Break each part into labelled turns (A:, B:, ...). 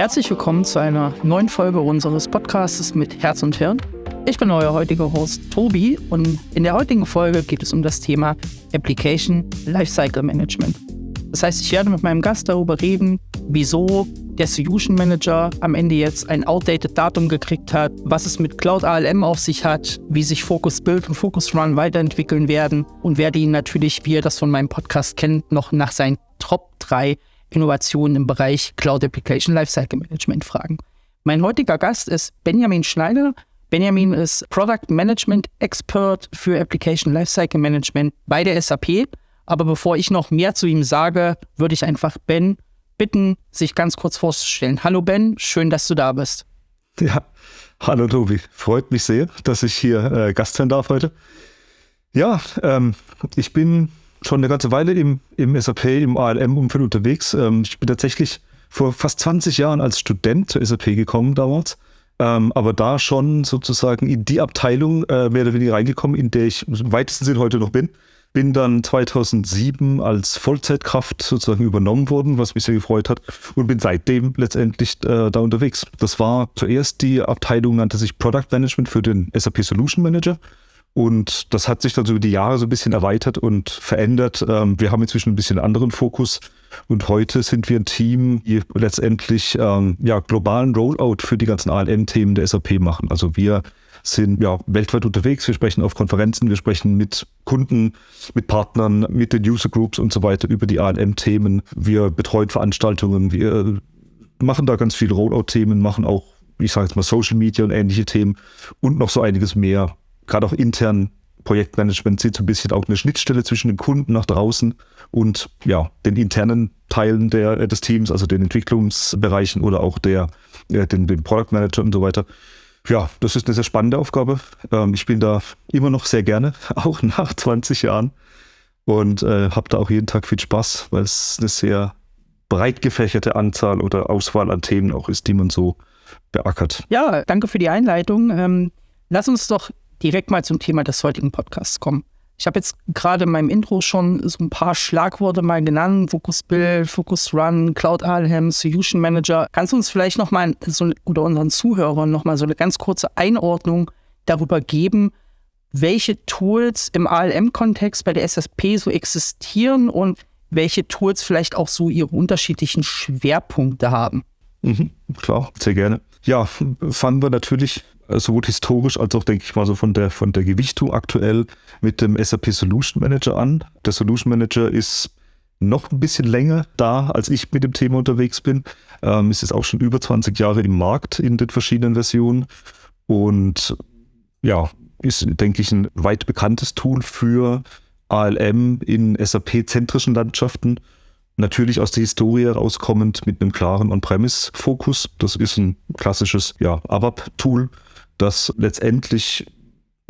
A: Herzlich willkommen zu einer neuen Folge unseres Podcasts mit Herz und Hirn. Ich bin euer heutiger Host Tobi und in der heutigen Folge geht es um das Thema Application Lifecycle Management. Das heißt, ich werde mit meinem Gast darüber reden, wieso der Solution Manager am Ende jetzt ein outdated Datum gekriegt hat, was es mit Cloud ALM auf sich hat, wie sich Focus Build und Focus Run weiterentwickeln werden und werde ihn natürlich, wie ihr das von meinem Podcast kennt, noch nach seinen Top 3 Innovationen im Bereich Cloud Application Lifecycle Management fragen. Mein heutiger Gast ist Benjamin Schneider. Benjamin ist Product Management Expert für Application Lifecycle Management bei der SAP. Aber bevor ich noch mehr zu ihm sage, würde ich einfach Ben bitten, sich ganz kurz vorzustellen. Hallo Ben, schön, dass du da bist.
B: Ja, hallo Tobi. Freut mich sehr, dass ich hier äh, Gast sein darf heute. Ja, ähm, ich bin schon eine ganze Weile im, im SAP, im ALM-Umfeld unterwegs. Ähm, ich bin tatsächlich vor fast 20 Jahren als Student zur SAP gekommen damals. Ähm, aber da schon sozusagen in die Abteilung äh, mehr oder weniger reingekommen, in der ich im weitesten Sinn heute noch bin. Bin dann 2007 als Vollzeitkraft sozusagen übernommen worden, was mich sehr gefreut hat und bin seitdem letztendlich äh, da unterwegs. Das war zuerst die Abteilung, nannte sich Product Management für den SAP Solution Manager. Und das hat sich dann so über die Jahre so ein bisschen erweitert und verändert. Ähm, wir haben inzwischen ein bisschen anderen Fokus. Und heute sind wir ein Team, die letztendlich ähm, ja, globalen Rollout für die ganzen ALM-Themen der SAP machen. Also wir sind ja weltweit unterwegs. Wir sprechen auf Konferenzen, wir sprechen mit Kunden, mit Partnern, mit den User Groups und so weiter über die ALM-Themen. Wir betreuen Veranstaltungen, wir machen da ganz viele Rollout-Themen, machen auch, ich sage jetzt mal, Social Media und ähnliche Themen und noch so einiges mehr gerade auch intern Projektmanagement sind so ein bisschen auch eine Schnittstelle zwischen dem Kunden nach draußen und ja, den internen Teilen der, äh, des Teams, also den Entwicklungsbereichen oder auch der, äh, den, den Product Manager und so weiter. Ja, das ist eine sehr spannende Aufgabe. Ähm, ich bin da immer noch sehr gerne, auch nach 20 Jahren und äh, habe da auch jeden Tag viel Spaß, weil es eine sehr breit gefächerte Anzahl oder Auswahl an Themen auch ist, die man so beackert.
A: Ja, danke für die Einleitung. Ähm, lass uns doch direkt mal zum Thema des heutigen Podcasts kommen. Ich habe jetzt gerade in meinem Intro schon so ein paar Schlagworte mal genannt: Focus Build, Focus Run, Cloud Alhem, Solution Manager. Kannst du uns vielleicht nochmal so, oder unseren Zuhörern nochmal so eine ganz kurze Einordnung darüber geben, welche Tools im ALM-Kontext bei der SSP so existieren und welche Tools vielleicht auch so ihre unterschiedlichen Schwerpunkte haben?
B: Mhm, klar, sehr gerne. Ja, fanden wir natürlich sowohl historisch als auch, denke ich mal, so von der, von der Gewichtung aktuell mit dem SAP Solution Manager an. Der Solution Manager ist noch ein bisschen länger da, als ich mit dem Thema unterwegs bin. Ähm, ist jetzt auch schon über 20 Jahre im Markt in den verschiedenen Versionen und ja, ist, denke ich, ein weit bekanntes Tool für ALM in SAP-zentrischen Landschaften. Natürlich aus der Historie herauskommend mit einem klaren On-Premise-Fokus. Das ist ein klassisches ja, ABAP-Tool das letztendlich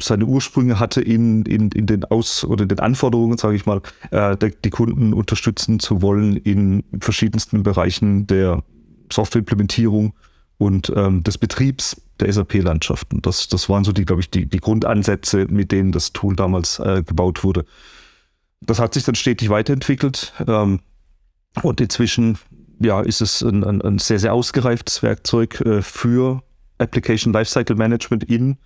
B: seine Ursprünge hatte in, in, in den Aus- oder den Anforderungen, sage ich mal, äh, die, die Kunden unterstützen zu wollen in verschiedensten Bereichen der Softwareimplementierung und ähm, des Betriebs der SAP-Landschaften. Das, das waren so die, glaube ich, die, die Grundansätze, mit denen das Tool damals äh, gebaut wurde. Das hat sich dann stetig weiterentwickelt ähm, und inzwischen ja, ist es ein, ein, ein sehr, sehr ausgereiftes Werkzeug äh, für Application Lifecycle Management in,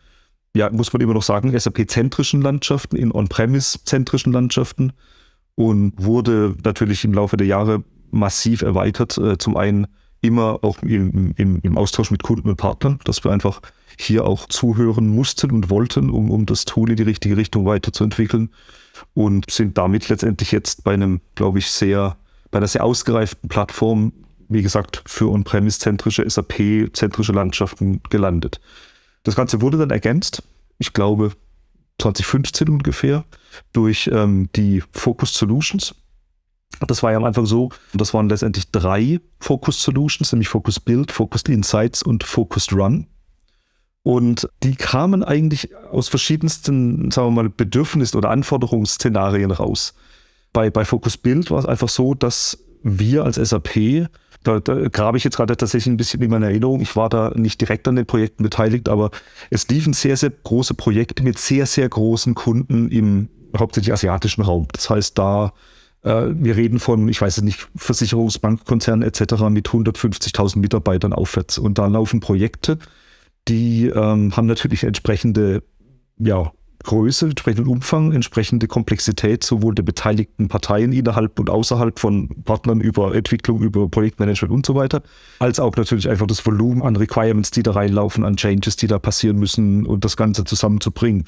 B: ja, muss man immer noch sagen, SAP-zentrischen Landschaften, in On-Premise-zentrischen Landschaften und wurde natürlich im Laufe der Jahre massiv erweitert. Äh, zum einen immer auch im, im, im, Austausch mit Kunden und Partnern, dass wir einfach hier auch zuhören mussten und wollten, um, um das Tool in die richtige Richtung weiterzuentwickeln und sind damit letztendlich jetzt bei einem, glaube ich, sehr, bei einer sehr ausgereiften Plattform wie gesagt, für On-Premise-zentrische, SAP-zentrische Landschaften gelandet. Das Ganze wurde dann ergänzt, ich glaube 2015 ungefähr, durch ähm, die Focus Solutions. Das war ja am Anfang so, das waren letztendlich drei Focus Solutions, nämlich Focus Build, Focused Insights und Focused Run. Und die kamen eigentlich aus verschiedensten, sagen wir mal, Bedürfnis- oder Anforderungsszenarien raus. Bei, bei Focus Build war es einfach so, dass wir als SAP da, da grabe ich jetzt gerade tatsächlich ein bisschen in meiner Erinnerung. Ich war da nicht direkt an den Projekten beteiligt, aber es liefen sehr, sehr große Projekte mit sehr, sehr großen Kunden im hauptsächlich asiatischen Raum. Das heißt, da Äh, wir reden von, ich weiß es nicht, Versicherungsbankkonzernen etc. mit 150.000 Mitarbeitern aufwärts. Und da laufen Projekte, die ähm, haben natürlich entsprechende ja, Größe, entsprechenden Umfang, entsprechende Komplexität sowohl der beteiligten Parteien innerhalb und außerhalb von Partnern über Entwicklung, über Projektmanagement und so weiter, als auch natürlich einfach das Volumen an Requirements, die da reinlaufen, an Changes, die da passieren müssen und das Ganze zusammenzubringen.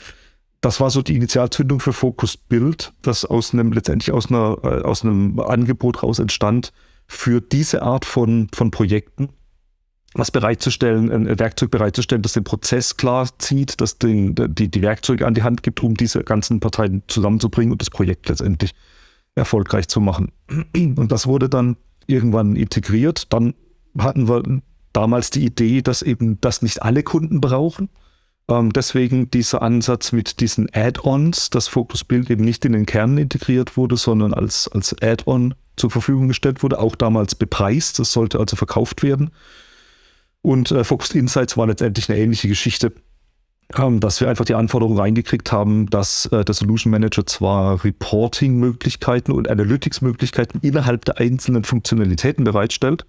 B: Das war so die Initialzündung für Focus Build, das aus einem letztendlich aus, einer, äh, aus einem Angebot raus entstand für diese Art von, von Projekten was bereitzustellen, ein Werkzeug bereitzustellen, das den Prozess klar zieht, das den, die, die Werkzeuge an die Hand gibt, um diese ganzen Parteien zusammenzubringen und das Projekt letztendlich erfolgreich zu machen. Und das wurde dann irgendwann integriert. Dann hatten wir damals die Idee, dass eben das nicht alle Kunden brauchen. Ähm, deswegen dieser Ansatz mit diesen Add-ons, dass Focus Build eben nicht in den Kern integriert wurde, sondern als, als Add-on zur Verfügung gestellt wurde, auch damals bepreist. Das sollte also verkauft werden. Und äh, Focused Insights war letztendlich eine ähnliche Geschichte, ähm, dass wir einfach die Anforderungen reingekriegt haben, dass äh, der Solution Manager zwar Reporting-Möglichkeiten und Analytics-Möglichkeiten innerhalb der einzelnen Funktionalitäten bereitstellt,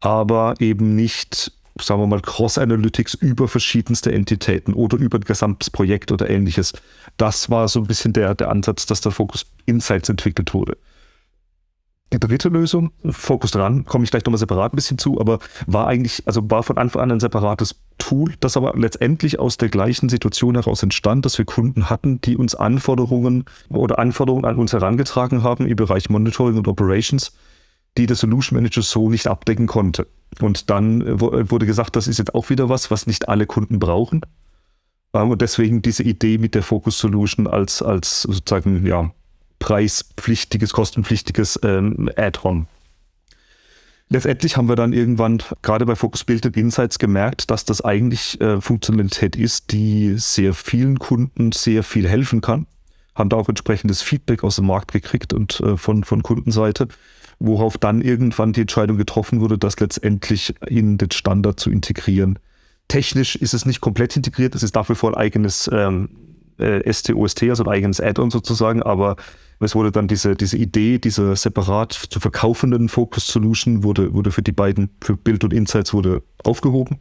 B: aber eben nicht, sagen wir mal, Cross-Analytics über verschiedenste Entitäten oder über ein gesamtes Projekt oder ähnliches. Das war so ein bisschen der, der Ansatz, dass der Focus Insights entwickelt wurde. Die dritte Lösung, Focus dran, komme ich gleich nochmal separat ein bisschen zu, aber war eigentlich, also war von Anfang an ein separates Tool, das aber letztendlich aus der gleichen Situation heraus entstand, dass wir Kunden hatten, die uns Anforderungen oder Anforderungen an uns herangetragen haben im Bereich Monitoring und Operations, die der Solution Manager so nicht abdecken konnte. Und dann wurde gesagt, das ist jetzt auch wieder was, was nicht alle Kunden brauchen. Ähm, und deswegen diese Idee mit der Focus Solution als, als sozusagen, ja, preispflichtiges, kostenpflichtiges ähm, Add-on. Letztendlich haben wir dann irgendwann gerade bei Focus Build Insights gemerkt, dass das eigentlich äh, Funktionalität ist, die sehr vielen Kunden sehr viel helfen kann. Haben da auch entsprechendes Feedback aus dem Markt gekriegt und äh, von, von Kundenseite, worauf dann irgendwann die Entscheidung getroffen wurde, das letztendlich in den Standard zu integrieren. Technisch ist es nicht komplett integriert, es ist dafür vor ein eigenes ähm, äh, STOST, also ein eigenes Add-on sozusagen, aber es wurde dann diese, diese Idee, diese separat zu verkaufenden Focus Solution wurde, wurde für die beiden, für Build und Insights wurde aufgehoben.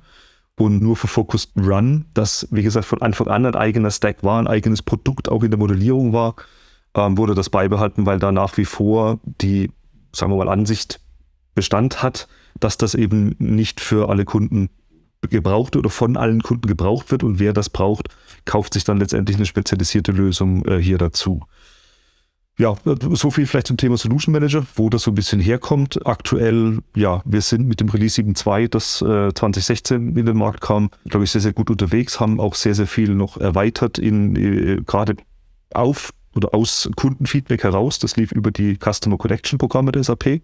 B: Und nur für Focus Run, das, wie gesagt, von Anfang an ein eigener Stack war, ein eigenes Produkt auch in der Modellierung war, ähm, wurde das beibehalten, weil da nach wie vor die, sagen wir mal, Ansicht Bestand hat, dass das eben nicht für alle Kunden gebraucht oder von allen Kunden gebraucht wird und wer das braucht, kauft sich dann letztendlich eine spezialisierte Lösung äh, hier dazu. Ja, so viel vielleicht zum Thema Solution Manager, wo das so ein bisschen herkommt. Aktuell, ja, wir sind mit dem Release 7.2, das äh, 2016 in den Markt kam, glaube ich, sehr, sehr gut unterwegs, haben auch sehr, sehr viel noch erweitert in äh, gerade auf oder aus Kundenfeedback heraus. Das lief über die Customer Connection Programme der SAP,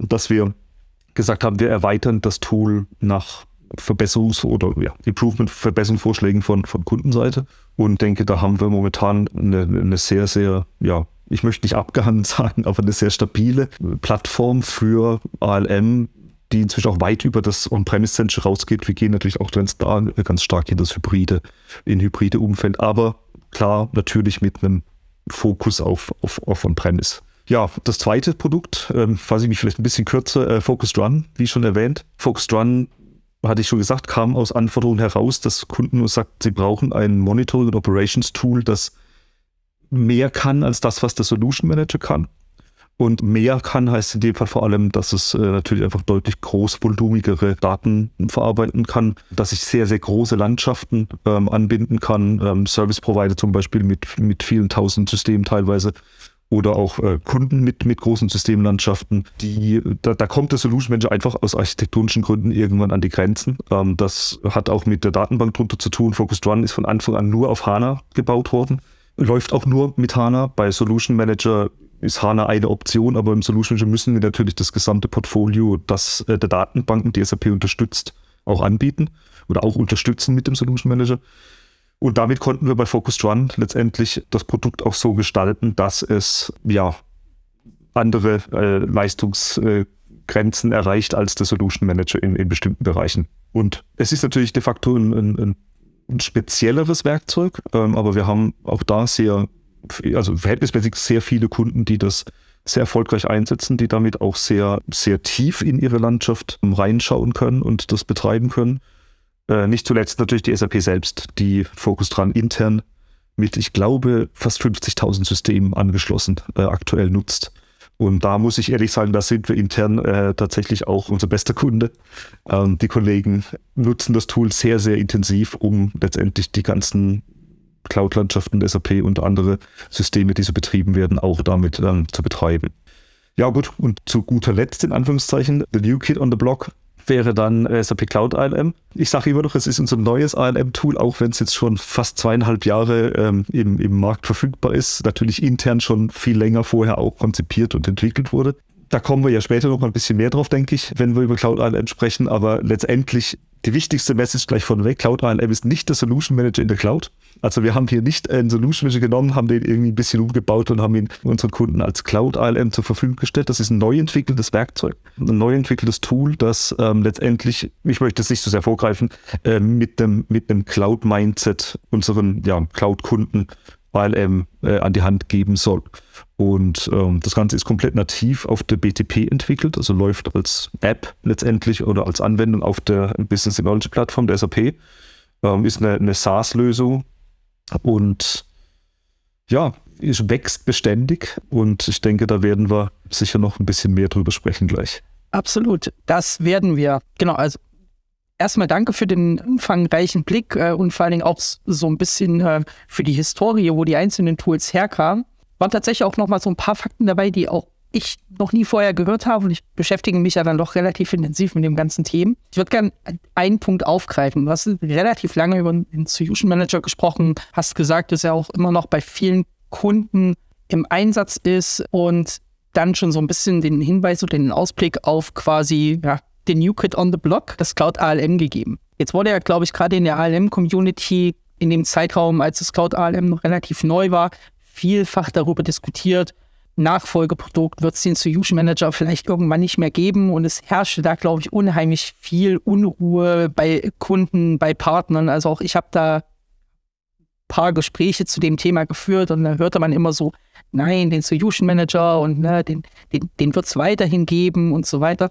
B: dass wir gesagt haben, wir erweitern das Tool nach Verbesserungs- oder ja, Improvement, Verbesserungsvorschlägen von, von Kundenseite. Und denke, da haben wir momentan eine, eine sehr, sehr, ja, ich möchte nicht abgehandelt sagen, aber eine sehr stabile Plattform für ALM, die inzwischen auch weit über das On-Premise-Center rausgeht. Wir gehen natürlich auch ganz stark in das Hybride, in hybride Umfeld, aber klar, natürlich mit einem Fokus auf, auf, auf On-Premise. Ja, das zweite Produkt, ähm, fasse ich mich vielleicht ein bisschen kürzer, äh, Focused Run, wie schon erwähnt. Focused Run hatte ich schon gesagt, kam aus Anforderungen heraus, dass Kunden nur sagt, sie brauchen ein Monitoring- und Operations-Tool, das mehr kann als das, was der Solution Manager kann. Und mehr kann heißt in dem Fall vor allem, dass es äh, natürlich einfach deutlich großvolumigere Daten verarbeiten kann, dass ich sehr, sehr große Landschaften ähm, anbinden kann, ähm, Service Provider zum Beispiel mit, mit vielen tausend Systemen teilweise oder auch äh, Kunden mit, mit großen Systemlandschaften, die, da, da kommt der Solution Manager einfach aus architektonischen Gründen irgendwann an die Grenzen. Ähm, das hat auch mit der Datenbank drunter zu tun. Focused Run ist von Anfang an nur auf HANA gebaut worden. Läuft auch nur mit HANA. Bei Solution Manager ist HANA eine Option, aber im Solution Manager müssen wir natürlich das gesamte Portfolio, das äh, der Datenbanken, die SAP unterstützt, auch anbieten oder auch unterstützen mit dem Solution Manager. Und damit konnten wir bei Focused Run letztendlich das Produkt auch so gestalten, dass es ja andere äh, Leistungsgrenzen äh, erreicht als der Solution Manager in, in bestimmten Bereichen. Und es ist natürlich de facto ein, ein, ein spezielleres Werkzeug, ähm, aber wir haben auch da sehr, also verhältnismäßig sehr viele Kunden, die das sehr erfolgreich einsetzen, die damit auch sehr, sehr tief in ihre Landschaft reinschauen können und das betreiben können. Äh, nicht zuletzt natürlich die SAP selbst, die Fokus dran intern mit, ich glaube, fast 50.000 Systemen angeschlossen äh, aktuell nutzt. Und da muss ich ehrlich sagen, da sind wir intern äh, tatsächlich auch unser bester Kunde. Ähm, die Kollegen nutzen das Tool sehr, sehr intensiv, um letztendlich die ganzen Cloud-Landschaften SAP und andere Systeme, die so betrieben werden, auch damit ähm, zu betreiben. Ja gut, und zu guter Letzt in Anführungszeichen, the new kid on the block wäre dann SAP Cloud ALM. Ich sage immer noch, es ist unser neues ALM-Tool, auch wenn es jetzt schon fast zweieinhalb Jahre ähm, im, im Markt verfügbar ist. Natürlich intern schon viel länger vorher auch konzipiert und entwickelt wurde. Da kommen wir ja später noch mal ein bisschen mehr drauf, denke ich, wenn wir über Cloud ALM sprechen. Aber letztendlich die wichtigste Message gleich von weg, Cloud ALM ist nicht der Solution Manager in der Cloud. Also wir haben hier nicht einen Solution Manager genommen, haben den irgendwie ein bisschen umgebaut und haben ihn unseren Kunden als Cloud ALM zur Verfügung gestellt. Das ist ein neu entwickeltes Werkzeug, ein neu entwickeltes Tool, das ähm, letztendlich, ich möchte es nicht so sehr vorgreifen, äh, mit dem, mit dem Cloud-Mindset unseren ja, Cloud-Kunden ALM äh, an die Hand geben soll. Und ähm, das Ganze ist komplett nativ auf der BTP entwickelt, also läuft als App letztendlich oder als Anwendung auf der Business Technology Plattform der SAP. Ähm, ist eine, eine SaaS-Lösung und ja, ist, wächst beständig und ich denke, da werden wir sicher noch ein bisschen mehr drüber sprechen gleich.
A: Absolut, das werden wir. Genau, also erstmal danke für den umfangreichen Blick äh, und vor allen Dingen auch so ein bisschen äh, für die Historie, wo die einzelnen Tools herkamen waren tatsächlich auch noch mal so ein paar Fakten dabei, die auch ich noch nie vorher gehört habe und ich beschäftige mich ja dann doch relativ intensiv mit dem ganzen Thema. Ich würde gerne einen Punkt aufgreifen. Du hast relativ lange über den Solution Manager gesprochen, hast gesagt, dass er auch immer noch bei vielen Kunden im Einsatz ist und dann schon so ein bisschen den Hinweis oder den Ausblick auf quasi ja, den New Kid on the Block, das Cloud ALM gegeben. Jetzt wurde ja, glaube ich, gerade in der ALM-Community in dem Zeitraum, als das Cloud ALM noch relativ neu war, vielfach darüber diskutiert, Nachfolgeprodukt wird es den Solution Manager vielleicht irgendwann nicht mehr geben und es herrschte da, glaube ich, unheimlich viel Unruhe bei Kunden, bei Partnern. Also auch ich habe da ein paar Gespräche zu dem Thema geführt und da hörte man immer so, nein, den Solution Manager und ne, den, den, den wird es weiterhin geben und so weiter.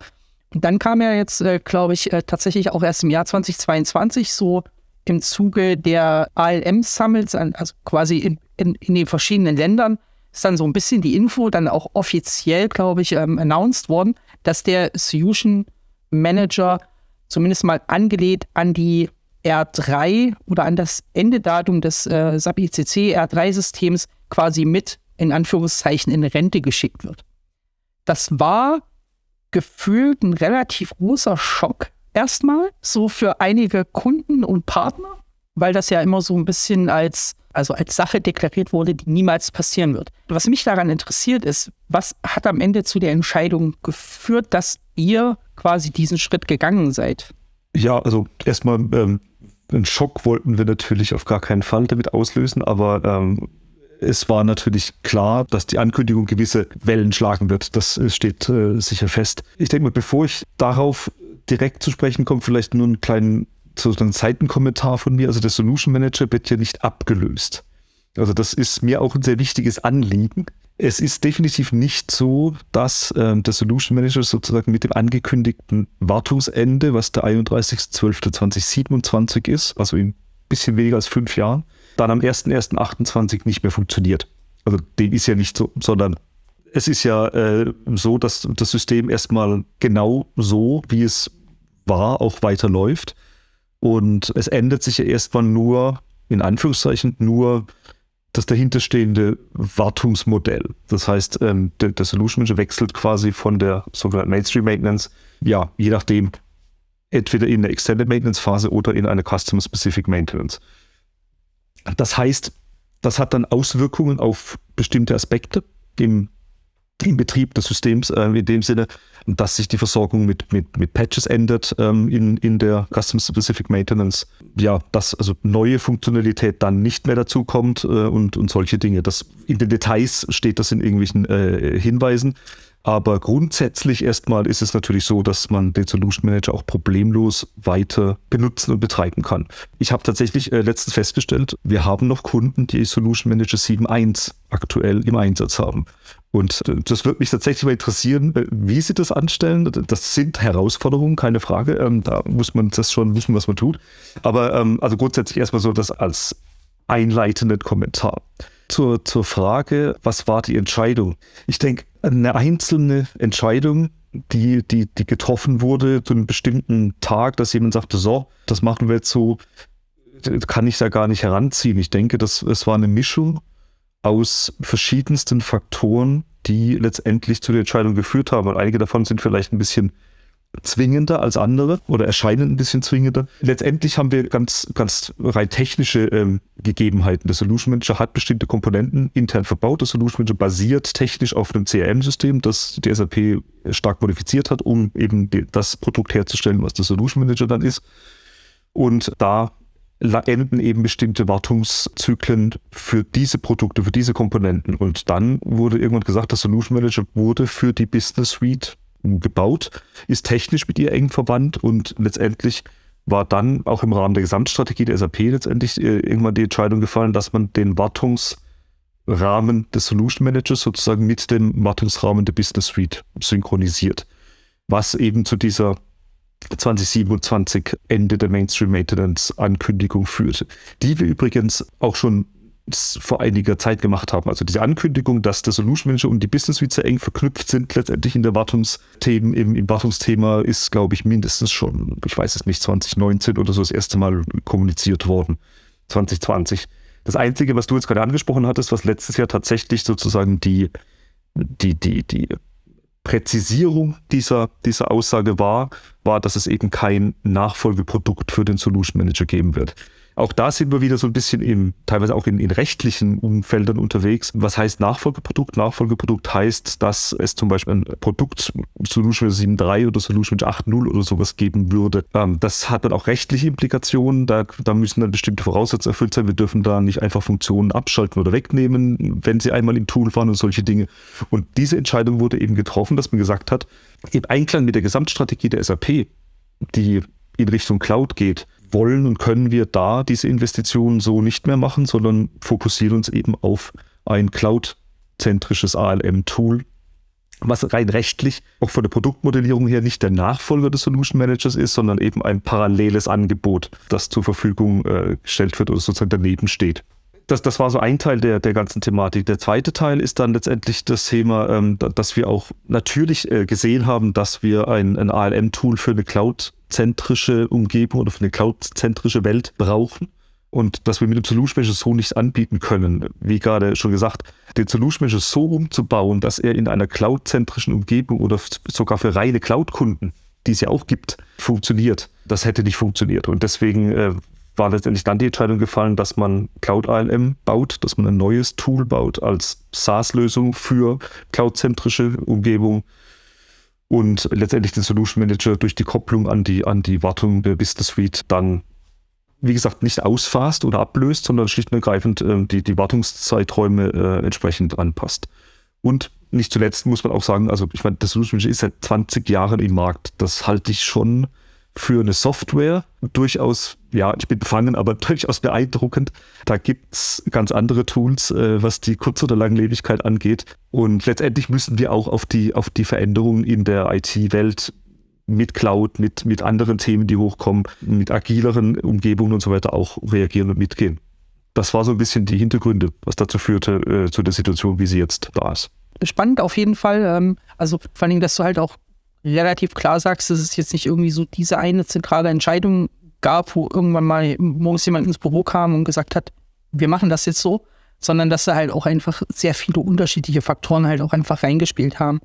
A: Und dann kam ja jetzt, äh, glaube ich, äh, tatsächlich auch erst im Jahr 2022 so im Zuge der ALM-Summits, also quasi in, in, in, den verschiedenen Ländern, ist dann so ein bisschen die Info, dann auch offiziell, glaube ich, ähm, announced worden, dass der Solution Manager zumindest mal angelehnt an die R3 oder an das Endedatum des äh, SAP ICC R3-Systems quasi mit in Anführungszeichen in Rente geschickt wird. Das war gefühlt ein relativ großer Schock erstmal, so für einige Kunden und Partner, weil das ja immer so ein bisschen als, also als Sache deklariert wurde, die niemals passieren wird. Was mich daran interessiert ist, was hat am Ende zu der Entscheidung geführt, dass ihr quasi diesen Schritt gegangen seid?
B: Ja, also erstmal ähm, einen Schock wollten wir natürlich auf gar keinen Fall damit auslösen, aber ähm, es war natürlich klar, dass die Ankündigung gewisse Wellen schlagen wird. Das steht äh, sicher fest. Ich denke mal, bevor ich darauf direkt zu sprechen kommt, vielleicht nur einen kleinen sozusagen Seitenkommentar von mir. Also der Solution Manager wird ja nicht abgelöst. Also das ist mir auch ein sehr wichtiges Anliegen. Es ist definitiv nicht so, dass ähm, der Solution Manager sozusagen mit dem angekündigten Wartungsende, was der 31.12.2027 ist, also in ein bisschen weniger als fünf Jahren, dann am 1.1.28 nicht mehr funktioniert. Also dem ist ja nicht so, sondern es ist ja äh, so, dass das System erstmal genau so, wie es war, auch weiterläuft. Und es ändert sich ja erstmal nur, in Anführungszeichen, nur das dahinterstehende Wartungsmodell. Das heißt, ähm, der, der Solution Manager wechselt quasi von der sogenannten Mainstream Maintenance, ja, je nachdem, entweder in eine Extended Maintenance Phase oder in eine Customer Specific Maintenance. Das heißt, das hat dann Auswirkungen auf bestimmte Aspekte im im Betrieb des Systems äh, in dem Sinne, dass sich die Versorgung mit, mit, mit Patches ändert ähm, in, in der Custom Specific Maintenance. Ja, dass also neue Funktionalität dann nicht mehr dazu kommt äh, und, und solche Dinge. Das, in den Details steht das in irgendwelchen äh, Hinweisen. Aber grundsätzlich erstmal ist es natürlich so, dass man den Solution Manager auch problemlos weiter benutzen und betreiben kann. Ich habe tatsächlich äh, letztens festgestellt, wir haben noch Kunden, die Solution Manager 7.1 aktuell im Einsatz haben. Und äh, das würde mich tatsächlich mal interessieren, äh, wie Sie das anstellen. Das sind Herausforderungen, keine Frage. Ähm, da muss man das schon wissen, was man tut. Aber ähm, also grundsätzlich erstmal so das als einleitenden Kommentar. Zur, zur Frage, was war die Entscheidung? Ich denke, eine einzelne Entscheidung, die, die, die getroffen wurde zu einem bestimmten Tag, dass jemand sagte, so, das machen wir jetzt so, kann ich da gar nicht heranziehen. Ich denke, das, es war eine Mischung aus verschiedensten Faktoren, die letztendlich zu der Entscheidung geführt haben. Und einige davon sind vielleicht ein bisschen zwingender als andere oder erscheinen ein bisschen zwingender. Letztendlich haben wir ganz, ganz rein technische ähm, Gegebenheiten. Der Solution Manager hat bestimmte Komponenten intern verbaut. Der Solution Manager basiert technisch auf einem CRM-System, das die SAP stark modifiziert hat, um eben das Produkt herzustellen, was der Solution Manager dann ist. Und da enden eben bestimmte Wartungszyklen für diese Produkte, für diese Komponenten. Und dann wurde irgendwann gesagt, der Solution Manager wurde für die Business Suite gebaut, ist technisch mit ihr eng verwandt und letztendlich war dann auch im Rahmen der Gesamtstrategie der SAP letztendlich äh, irgendwann die Entscheidung gefallen, dass man den Wartungsrahmen des Solution Managers sozusagen mit dem Wartungsrahmen der Business Suite synchronisiert, was eben zu dieser 2027 Ende der Mainstream Maintenance Ankündigung führte, die wir übrigens auch schon vor einiger Zeit gemacht haben. Also diese Ankündigung, dass der Solution Manager und die Business Suite eng verknüpft sind, letztendlich in der Wartungsthemen, im, im Wartungsthema ist, glaube ich, mindestens schon, ich weiß es nicht, 2019 oder so das erste Mal kommuniziert worden. 2020. Das Einzige, was du jetzt gerade angesprochen hattest, was letztes Jahr tatsächlich sozusagen die, die, die, die Präzisierung dieser, dieser Aussage war, war, dass es eben kein Nachfolgeprodukt für den Solution Manager geben wird. Auch da sind wir wieder so ein bisschen im, teilweise auch in, in rechtlichen Umfeldern unterwegs. Was heißt Nachfolgeprodukt? Nachfolgeprodukt heißt, dass es zum Beispiel ein Produkt Solution 7.3 oder Solution 8.0 oder sowas geben würde. Ähm, das hat dann auch rechtliche Implikationen. Da, da müssen dann bestimmte Voraussetzungen erfüllt sein. Wir dürfen da nicht einfach Funktionen abschalten oder wegnehmen, wenn sie einmal im Tool waren und solche Dinge. Und diese Entscheidung wurde eben getroffen, dass man gesagt hat, im Einklang mit der Gesamtstrategie der SAP, die in Richtung Cloud geht, wollen und können wir da diese Investitionen so nicht mehr machen, sondern fokussieren uns eben auf ein cloud-zentrisches ALM-Tool, was rein rechtlich auch von der Produktmodellierung her nicht der Nachfolger des Solution Managers ist, sondern eben ein paralleles Angebot, das zur Verfügung äh, gestellt wird oder sozusagen daneben steht. Das, das war so ein Teil der, der ganzen Thematik. Der zweite Teil ist dann letztendlich das Thema, ähm, dass wir auch natürlich äh, gesehen haben, dass wir ein, ein ALM-Tool für eine Cloud cloud-zentrische Umgebung oder für eine cloud-zentrische Welt brauchen und dass wir mit dem Solution Manager so nichts anbieten können. Wie gerade schon gesagt, den Solution Manager so umzubauen, dass er in einer cloud-zentrischen Umgebung oder sogar für reine Cloud-Kunden, die es ja auch gibt, funktioniert. Das hätte nicht funktioniert. Und deswegen äh, war letztendlich dann die Entscheidung gefallen, dass man Cloud ALM baut, dass man ein neues Tool baut als SaaS-Lösung für cloud-zentrische Umgebung und letztendlich den Solution Manager durch die Kopplung an die, an die Wartung der Business Suite dann, wie gesagt, nicht ausfasst oder ablöst, sondern schlicht und ergreifend äh, die, die Wartungszeiträume äh, entsprechend anpasst. Und nicht zuletzt muss man auch sagen, also ich meine, der Solution Manager ist seit 20 Jahren im Markt. Das halte ich schon für eine Software durchaus, ja, ich bin befangen, aber durchaus beeindruckend. Da gibt's ganz andere Tools, äh, was die Kurz- oder Langlebigkeit angeht. Und letztendlich müssen wir auch auf die, auf die Veränderungen in der IT-Welt mit Cloud, mit, mit anderen Themen, die hochkommen, mit agileren Umgebungen und so weiter auch reagieren und mitgehen. Das war so ein bisschen die Hintergründe, was dazu führte, äh, zu der Situation, wie sie jetzt da ist.
A: Spannend auf jeden Fall. Ähm, also vor allem, dass du halt auch relativ klar sagst, dass es jetzt nicht irgendwie so diese eine zentrale Entscheidung gab, wo irgendwann mal morgens jemand ins Büro kam und gesagt hat, wir machen das jetzt so, sondern dass da halt auch einfach sehr viele unterschiedliche Faktoren halt auch einfach reingespielt haben.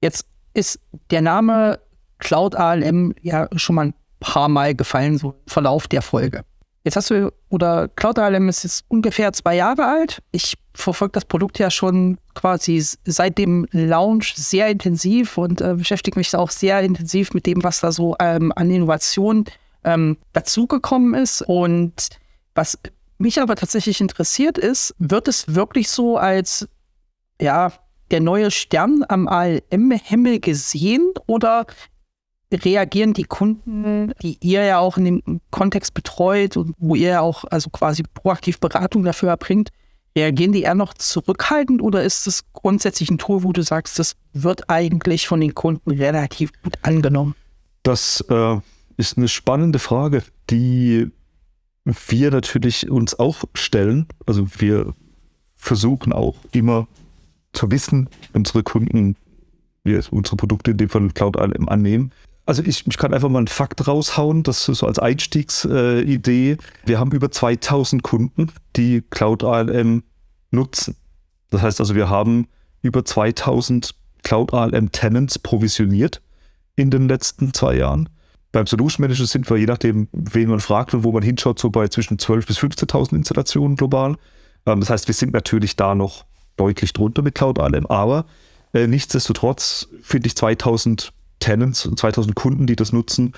A: Jetzt ist der Name Cloud ALM ja schon mal ein paar Mal gefallen, so im Verlauf der Folge. Jetzt hast du, oder Cloud ALM ist jetzt ungefähr zwei Jahre alt. Ich verfolge das Produkt ja schon quasi seit dem Launch sehr intensiv und äh, beschäftige mich auch sehr intensiv mit dem, was da so ähm, an Innovation ähm, dazugekommen ist. Und was mich aber tatsächlich interessiert ist, wird es wirklich so als, ja, der neue Stern am ALM-Himmel gesehen oder reagieren die Kunden, die ihr ja auch in dem Kontext betreut und wo ihr ja auch also quasi proaktiv Beratung dafür erbringt, reagieren die eher noch zurückhaltend oder ist es grundsätzlich ein Tool, wo du sagst, das wird eigentlich von den Kunden relativ gut angenommen?
B: Das äh, ist eine spannende Frage, die wir natürlich uns auch stellen. Also wir versuchen auch immer zu wissen, unsere Kunden, wie unsere Produkte in dem Fall Cloud annehmen. Also ich, ich kann einfach mal einen Fakt raushauen, das ist so als Einstiegsidee. Wir haben über 2000 Kunden, die Cloud ALM nutzen. Das heißt also, wir haben über 2000 Cloud ALM Tenants provisioniert in den letzten zwei Jahren. Beim Solution Manager sind wir, je nachdem, wen man fragt und wo man hinschaut, so bei zwischen 12.000 bis 15.000 Installationen global. Ähm, das heißt, wir sind natürlich da noch deutlich drunter mit Cloud ALM, aber äh, nichtsdestotrotz finde ich 2000 Tenants, 2000 Kunden, die das nutzen,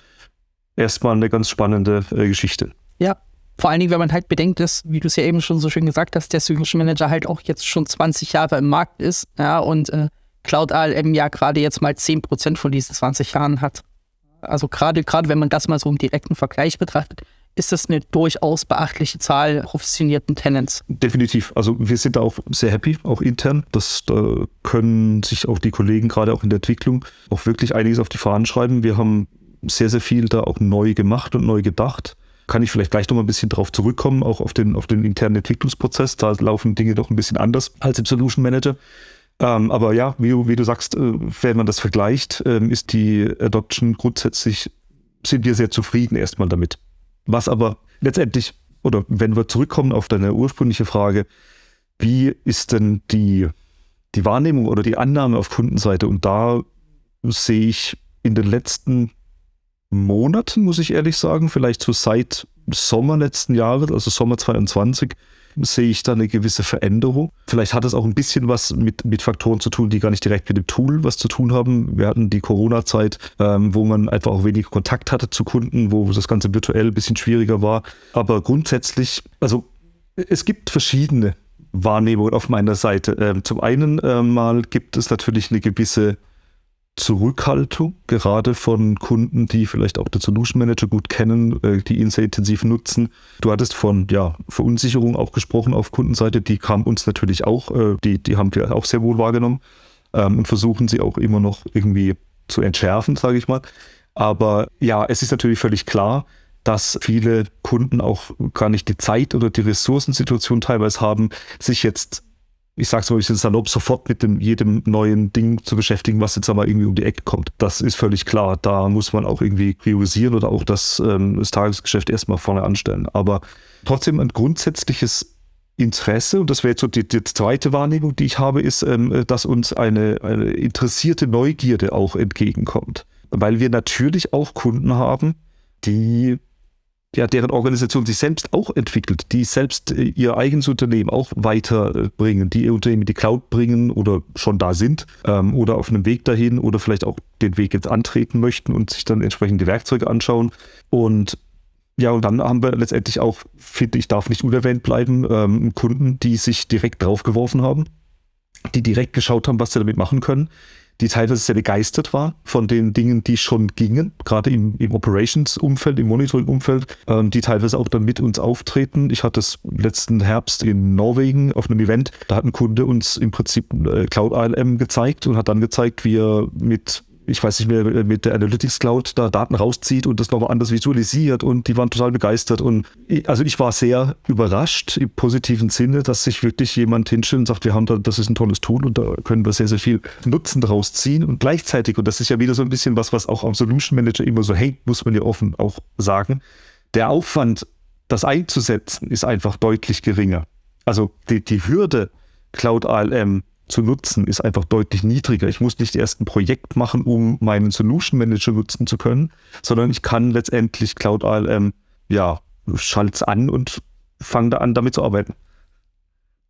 B: erstmal eine ganz spannende äh, Geschichte.
A: Ja, vor allen Dingen, wenn man halt bedenkt, dass, wie du es ja eben schon so schön gesagt hast, der Solution Manager halt auch jetzt schon 20 Jahre im Markt ist, ja, und äh, Cloud ALM ja gerade jetzt mal 10% von diesen 20 Jahren hat. Also gerade, gerade wenn man das mal so im direkten Vergleich betrachtet, ist das eine durchaus beachtliche Zahl professionierten Tenants.
B: Definitiv. Also wir sind da auch sehr happy, auch intern. Das da können sich auch die Kollegen gerade auch in der Entwicklung auch wirklich einiges auf die Fahnen schreiben. Wir haben sehr, sehr viel da auch neu gemacht und neu gedacht. Kann ich vielleicht gleich noch mal ein bisschen drauf zurückkommen, auch auf den, auf den internen Entwicklungsprozess. Da laufen Dinge doch ein bisschen anders als im Solution Manager. Ähm, aber ja, wie, wie, du sagst, äh, wenn man das vergleicht, äh, ist die Adoption grundsätzlich, sind wir sehr zufrieden erstmal damit. Was aber letztendlich, oder wenn wir zurückkommen auf deine ursprüngliche Frage, wie ist denn die, die Wahrnehmung oder die Annahme auf Kundenseite? Und da sehe ich in den letzten Monaten, muss ich ehrlich sagen, vielleicht so seit Sommer letzten Jahres, also Sommer 22, sehe ich da eine gewisse Veränderung. Vielleicht hat es auch ein bisschen was mit, mit Faktoren zu tun, die gar nicht direkt mit dem Tool was zu tun haben. Wir hatten die Corona-Zeit, ähm, wo man einfach auch weniger Kontakt hatte zu Kunden, wo das Ganze virtuell ein bisschen schwieriger war. Aber grundsätzlich, also es gibt verschiedene Wahrnehmungen auf meiner Seite. Ähm, zum einen äh, mal gibt es natürlich eine gewisse Zurückhaltung, gerade von Kunden, die vielleicht auch den Solution Manager gut kennen, äh, die ihn sehr intensiv nutzen. Du hattest von ja, Verunsicherung auch gesprochen auf Kundenseite, die kam uns natürlich auch, äh, die, die haben wir auch sehr wohl wahrgenommen ähm, und versuchen sie auch immer noch irgendwie zu entschärfen, sage ich mal. Aber ja, es ist natürlich völlig klar, dass viele Kunden auch gar nicht die Zeit oder die Ressourcensituation teilweise haben, sich jetzt ich sag's mal ein bisschen salopp, sofort mit dem, jedem neuen Ding zu beschäftigen, was jetzt aber irgendwie um die Ecke kommt. Das ist völlig klar. Da muss man auch irgendwie priorisieren oder auch das, ähm, das Tagesgeschäft erstmal vorne anstellen. Aber trotzdem ein grundsätzliches Interesse, und das wäre jetzt so die, die, zweite Wahrnehmung, die ich habe, ist, ähm, dass uns eine, eine interessierte Neugierde auch entgegenkommt. Weil wir natürlich auch Kunden haben, die ja, deren Organisation sich selbst auch entwickelt, die selbst äh, ihr eigenes Unternehmen auch weiterbringen, die ihr Unternehmen in die Cloud bringen oder schon da sind ähm, oder auf einem Weg dahin oder vielleicht auch den Weg jetzt antreten möchten und sich dann entsprechend die Werkzeuge anschauen. Und ja, und dann haben wir letztendlich auch, finde ich, darf nicht unerwähnt bleiben, ähm, Kunden, die sich direkt draufgeworfen haben, die direkt geschaut haben, was sie damit machen können, die teilweise sehr begeistert war von den Dingen, die schon gingen, gerade im, im Operations-Umfeld, im Monitoring-Umfeld, ähm, die teilweise auch dann mit uns auftreten. Ich hatte es letzten Herbst in Norwegen auf einem Event, da hat ein Kunde uns im Prinzip äh, Cloud ALM gezeigt und hat dann gezeigt, wie er mit ich weiß nicht mehr, mit der Analytics Cloud da Daten rauszieht und das nochmal anders visualisiert und die waren total begeistert. Und ich, also ich war sehr überrascht im positiven Sinne, dass sich wirklich jemand hinstellt und sagt, wir haben da, das ist ein tolles Tool und da können wir sehr, sehr viel Nutzen draus ziehen. Und gleichzeitig, und das ist ja wieder so ein bisschen was, was auch am Solution Manager immer so hängt, muss man ja offen auch sagen, der Aufwand, das einzusetzen, ist einfach deutlich geringer. Also die, die Hürde, Cloud ALM zu nutzen, ist einfach deutlich niedriger. Ich muss nicht erst ein Projekt machen, um meinen Solution Manager nutzen zu können, sondern ich kann letztendlich Cloud ALM, ja, schalt's an und fange da an, damit zu arbeiten.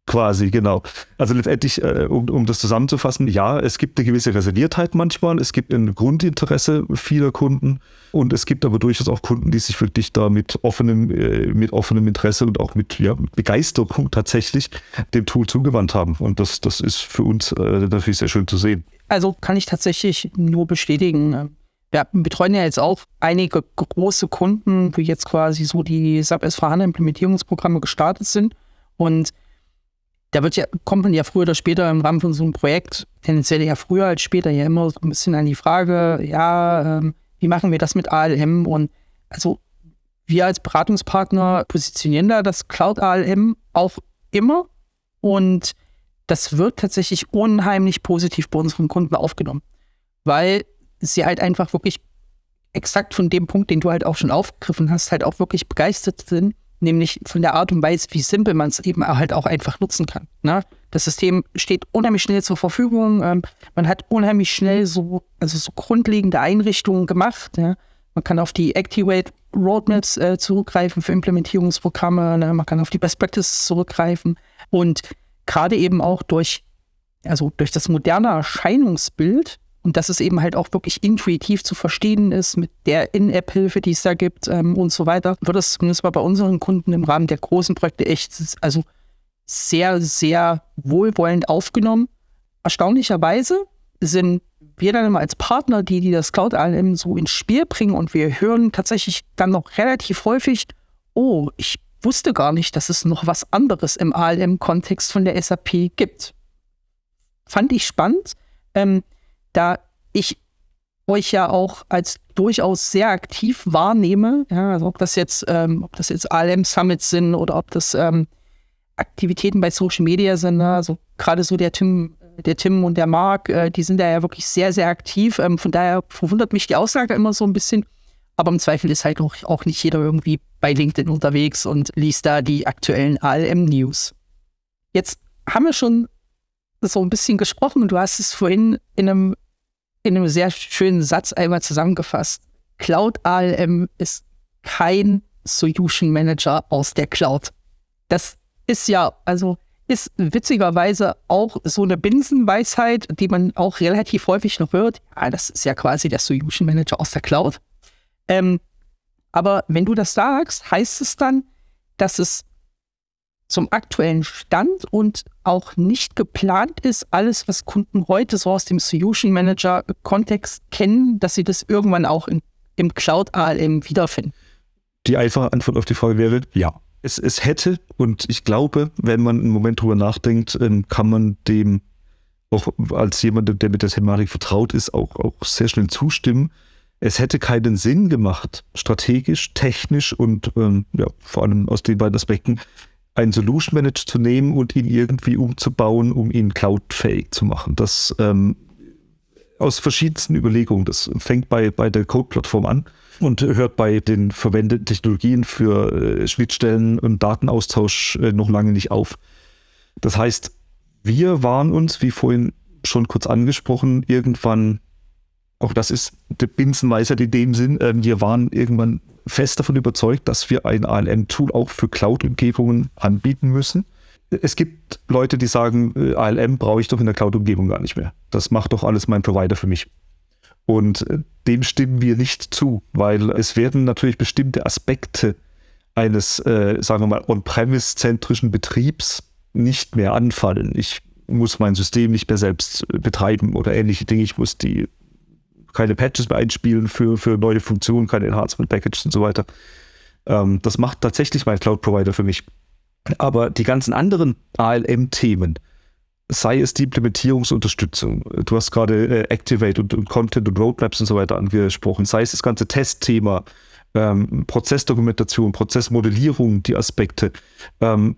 B: Quasi, genau. Also letztendlich, äh, um, um das zusammenzufassen, ja, es gibt eine gewisse Reserviertheit manchmal, es gibt ein Grundinteresse vieler Kunden und es gibt aber durchaus auch Kunden, die sich wirklich da mit offenem, äh, mit offenem Interesse und auch mit ja, Begeisterung tatsächlich dem Tool zugewandt haben. Und das, das ist für uns äh, natürlich sehr schön zu sehen.
A: Also kann ich tatsächlich nur bestätigen. Wir betreuen ja jetzt auch einige große Kunden, wo jetzt quasi so die SAP S4HANA Implementierungsprogramme gestartet sind. Und da wird ja, kommt man ja früher oder später im Rahmen von so einem Projekt, tendenziell ja früher als später ja immer so ein bisschen an die Frage, ja, ähm, wie machen wir das mit ALM? Und also wir als Beratungspartner positionieren da das Cloud ALM auch immer und das wird tatsächlich unheimlich positiv bei unseren Kunden aufgenommen, weil sie halt einfach wirklich exakt von dem Punkt, den du halt auch schon aufgegriffen hast, halt auch wirklich begeistert sind, nämlich von der Art und Weise, wie simpel man es eben halt auch einfach nutzen kann. Ne? Das System steht unheimlich schnell zur Verfügung. Ähm, man hat unheimlich schnell so, also so grundlegende Einrichtungen gemacht. Ja? Man kann auf die Activate Roadmaps äh, zurückgreifen für Implementierungsprogramme. Ne? Man kann auf die Best Practices zurückgreifen. Und gerade eben auch durch, also durch das moderne Erscheinungsbild und dass es eben halt auch wirklich intuitiv zu verstehen ist mit der In-App-Hilfe, die es da gibt ähm, und so weiter, wird es zumindest mal bei unseren Kunden im Rahmen der großen Projekte echt, also sehr, sehr wohlwollend aufgenommen. Erstaunlicherweise sind wir dann immer als Partner, die, die das Cloud ALM so ins Spiel bringen und wir hören tatsächlich dann noch relativ häufig, oh, ich wusste gar nicht, dass es noch was anderes im ALM-Kontext von der SAP gibt. Fand ich spannend. Ähm, da ich euch ja auch als durchaus sehr aktiv wahrnehme, ja, also ob das jetzt, ähm, ob das jetzt ALM Summits sind oder ob das ähm, Aktivitäten bei Social Media sind, ne? also gerade so der Tim, der Tim und der Marc, äh, die sind da ja wirklich sehr, sehr aktiv. Ähm, von daher verwundert mich die Aussage immer so ein bisschen. Aber im Zweifel ist halt auch, auch nicht jeder irgendwie bei LinkedIn unterwegs und liest da die aktuellen ALM-News. Jetzt haben wir schon so ein bisschen gesprochen und du hast es vorhin in einem, in einem sehr schönen Satz einmal zusammengefasst. Cloud ALM ist kein Solution Manager aus der Cloud. Das ist ja, also ist witzigerweise auch so eine Binsenweisheit, die man auch relativ häufig noch hört. Ja, das ist ja quasi der Solution Manager aus der Cloud. Ähm, aber wenn du das sagst, heißt es dann, dass es zum aktuellen Stand und auch nicht geplant ist, alles, was Kunden heute so aus dem Solution Manager Kontext kennen, dass sie das irgendwann auch in, im Cloud ALM wiederfinden?
B: Die einfache Antwort auf die Frage wäre ja. Es, es hätte, und ich glaube, wenn man einen Moment drüber nachdenkt, ähm, kann man dem auch als jemand, der mit der Thematik vertraut ist, auch, auch sehr schnell zustimmen. Es hätte keinen Sinn gemacht, strategisch, technisch und ähm, ja, vor allem aus den beiden Aspekten, einen Solution Manager zu nehmen und ihn irgendwie umzubauen, um ihn cloudfähig zu machen. Das ähm, aus verschiedensten Überlegungen. Das fängt bei, bei der Code-Plattform an und hört bei den verwendeten Technologien für äh, Schnittstellen und Datenaustausch äh, noch lange nicht auf. Das heißt, wir waren uns, wie vorhin schon kurz angesprochen, irgendwann, auch das ist der Binsenweisheit in dem Sinn, äh, wir waren irgendwann fest davon überzeugt, dass wir ein ALM-Tool auch für Cloud-Umgebungen anbieten müssen. Es gibt Leute, die sagen, äh, ALM brauche ich doch in der Cloud-Umgebung gar nicht mehr. Das macht doch alles mein Provider für mich. Und äh, dem stimmen wir nicht zu, weil es werden natürlich bestimmte Aspekte eines, äh, sagen wir mal, on-premise-zentrischen Betriebs nicht mehr anfallen. Ich muss mein System nicht mehr selbst äh, betreiben oder ähnliche Dinge. Ich muss die keine Patches mehr einspielen für, für neue Funktionen, keine Enhancement-Packages und so weiter. Ähm, das macht tatsächlich mein Cloud-Provider für mich. Aber die ganzen anderen ALM-Themen, sei es die Implementierungsunterstützung, du hast gerade äh, Activate und, und, Content und Roadmaps und so weiter angesprochen, sei es das ganze Testthema, ähm, Prozessdokumentation, Prozessmodellierung, die Aspekte. Ähm,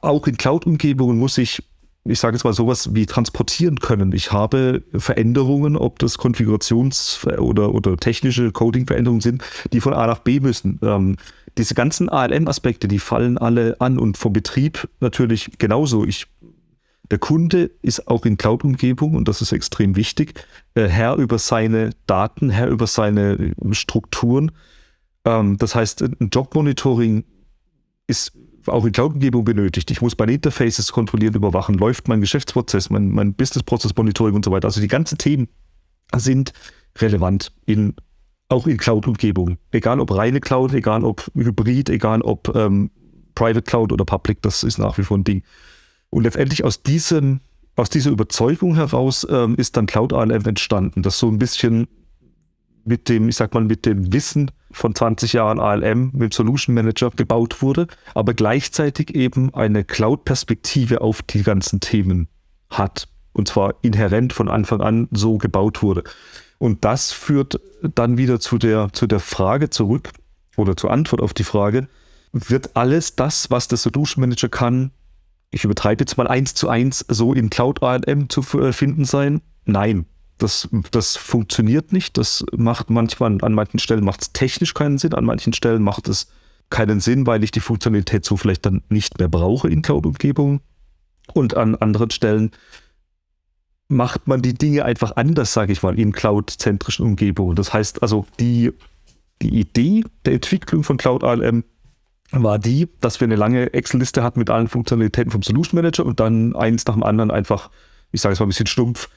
B: auch in Cloud-Umgebungen muss ich, ich sage jetzt mal sowas wie transportieren können. Ich habe Veränderungen, ob das Konfigurations- oder, oder technische Coding-Veränderungen sind, die von A nach B müssen. Ähm, diese ganzen ALM-Aspekte, die fallen alle an und vom Betrieb natürlich genauso. Ich der Kunde ist auch in Cloud-Umgebung, und das ist extrem wichtig, äh, Herr über seine Daten, Herr über seine äh, Strukturen. Ähm, das heißt, ein Jobmonitoring ist auch in Cloud-Umgebung benötigt. Ich muss meine Interfaces kontrollieren, überwachen, läuft mein Geschäftsprozess, mein, mein Business-Prozess-Monitoring und so weiter. Also die ganzen Themen sind relevant in auch in Cloud-Umgebungen. Egal ob reine Cloud, egal ob Hybrid, egal ob ähm, Private Cloud oder Public, das ist nach wie vor ein Ding. Und letztendlich aus diesem, aus dieser Überzeugung heraus ähm, ist dann Cloud ALM entstanden, das so ein bisschen mit dem, ich sag mal, mit dem Wissen von 20 Jahren ALM mit Solution Manager gebaut wurde, aber gleichzeitig eben eine Cloud-Perspektive auf die ganzen Themen hat. Und zwar inhärent von Anfang an so gebaut wurde. Und das führt dann wieder zu der, zu der Frage zurück oder zur Antwort auf die Frage, wird alles das, was der Solution Manager kann, ich übertreibe jetzt mal eins zu eins, so in Cloud ALM zu finden sein? Nein, das, das funktioniert nicht. Das macht manchmal, an manchen Stellen macht es technisch keinen Sinn, an manchen Stellen macht es keinen Sinn, weil ich die Funktionalität so vielleicht dann nicht mehr brauche in Cloud-Umgebungen. Und an anderen Stellen macht man die Dinge einfach anders, sage ich mal, in Cloud-zentrischen Umgebungen. Das heißt also, die, die Idee der Entwicklung von Cloud ALM war die, dass wir eine lange Excel-Liste hatten mit allen Funktionalitäten vom Solution Manager und dann eins nach dem anderen einfach, ich sage es mal ein bisschen stumpf,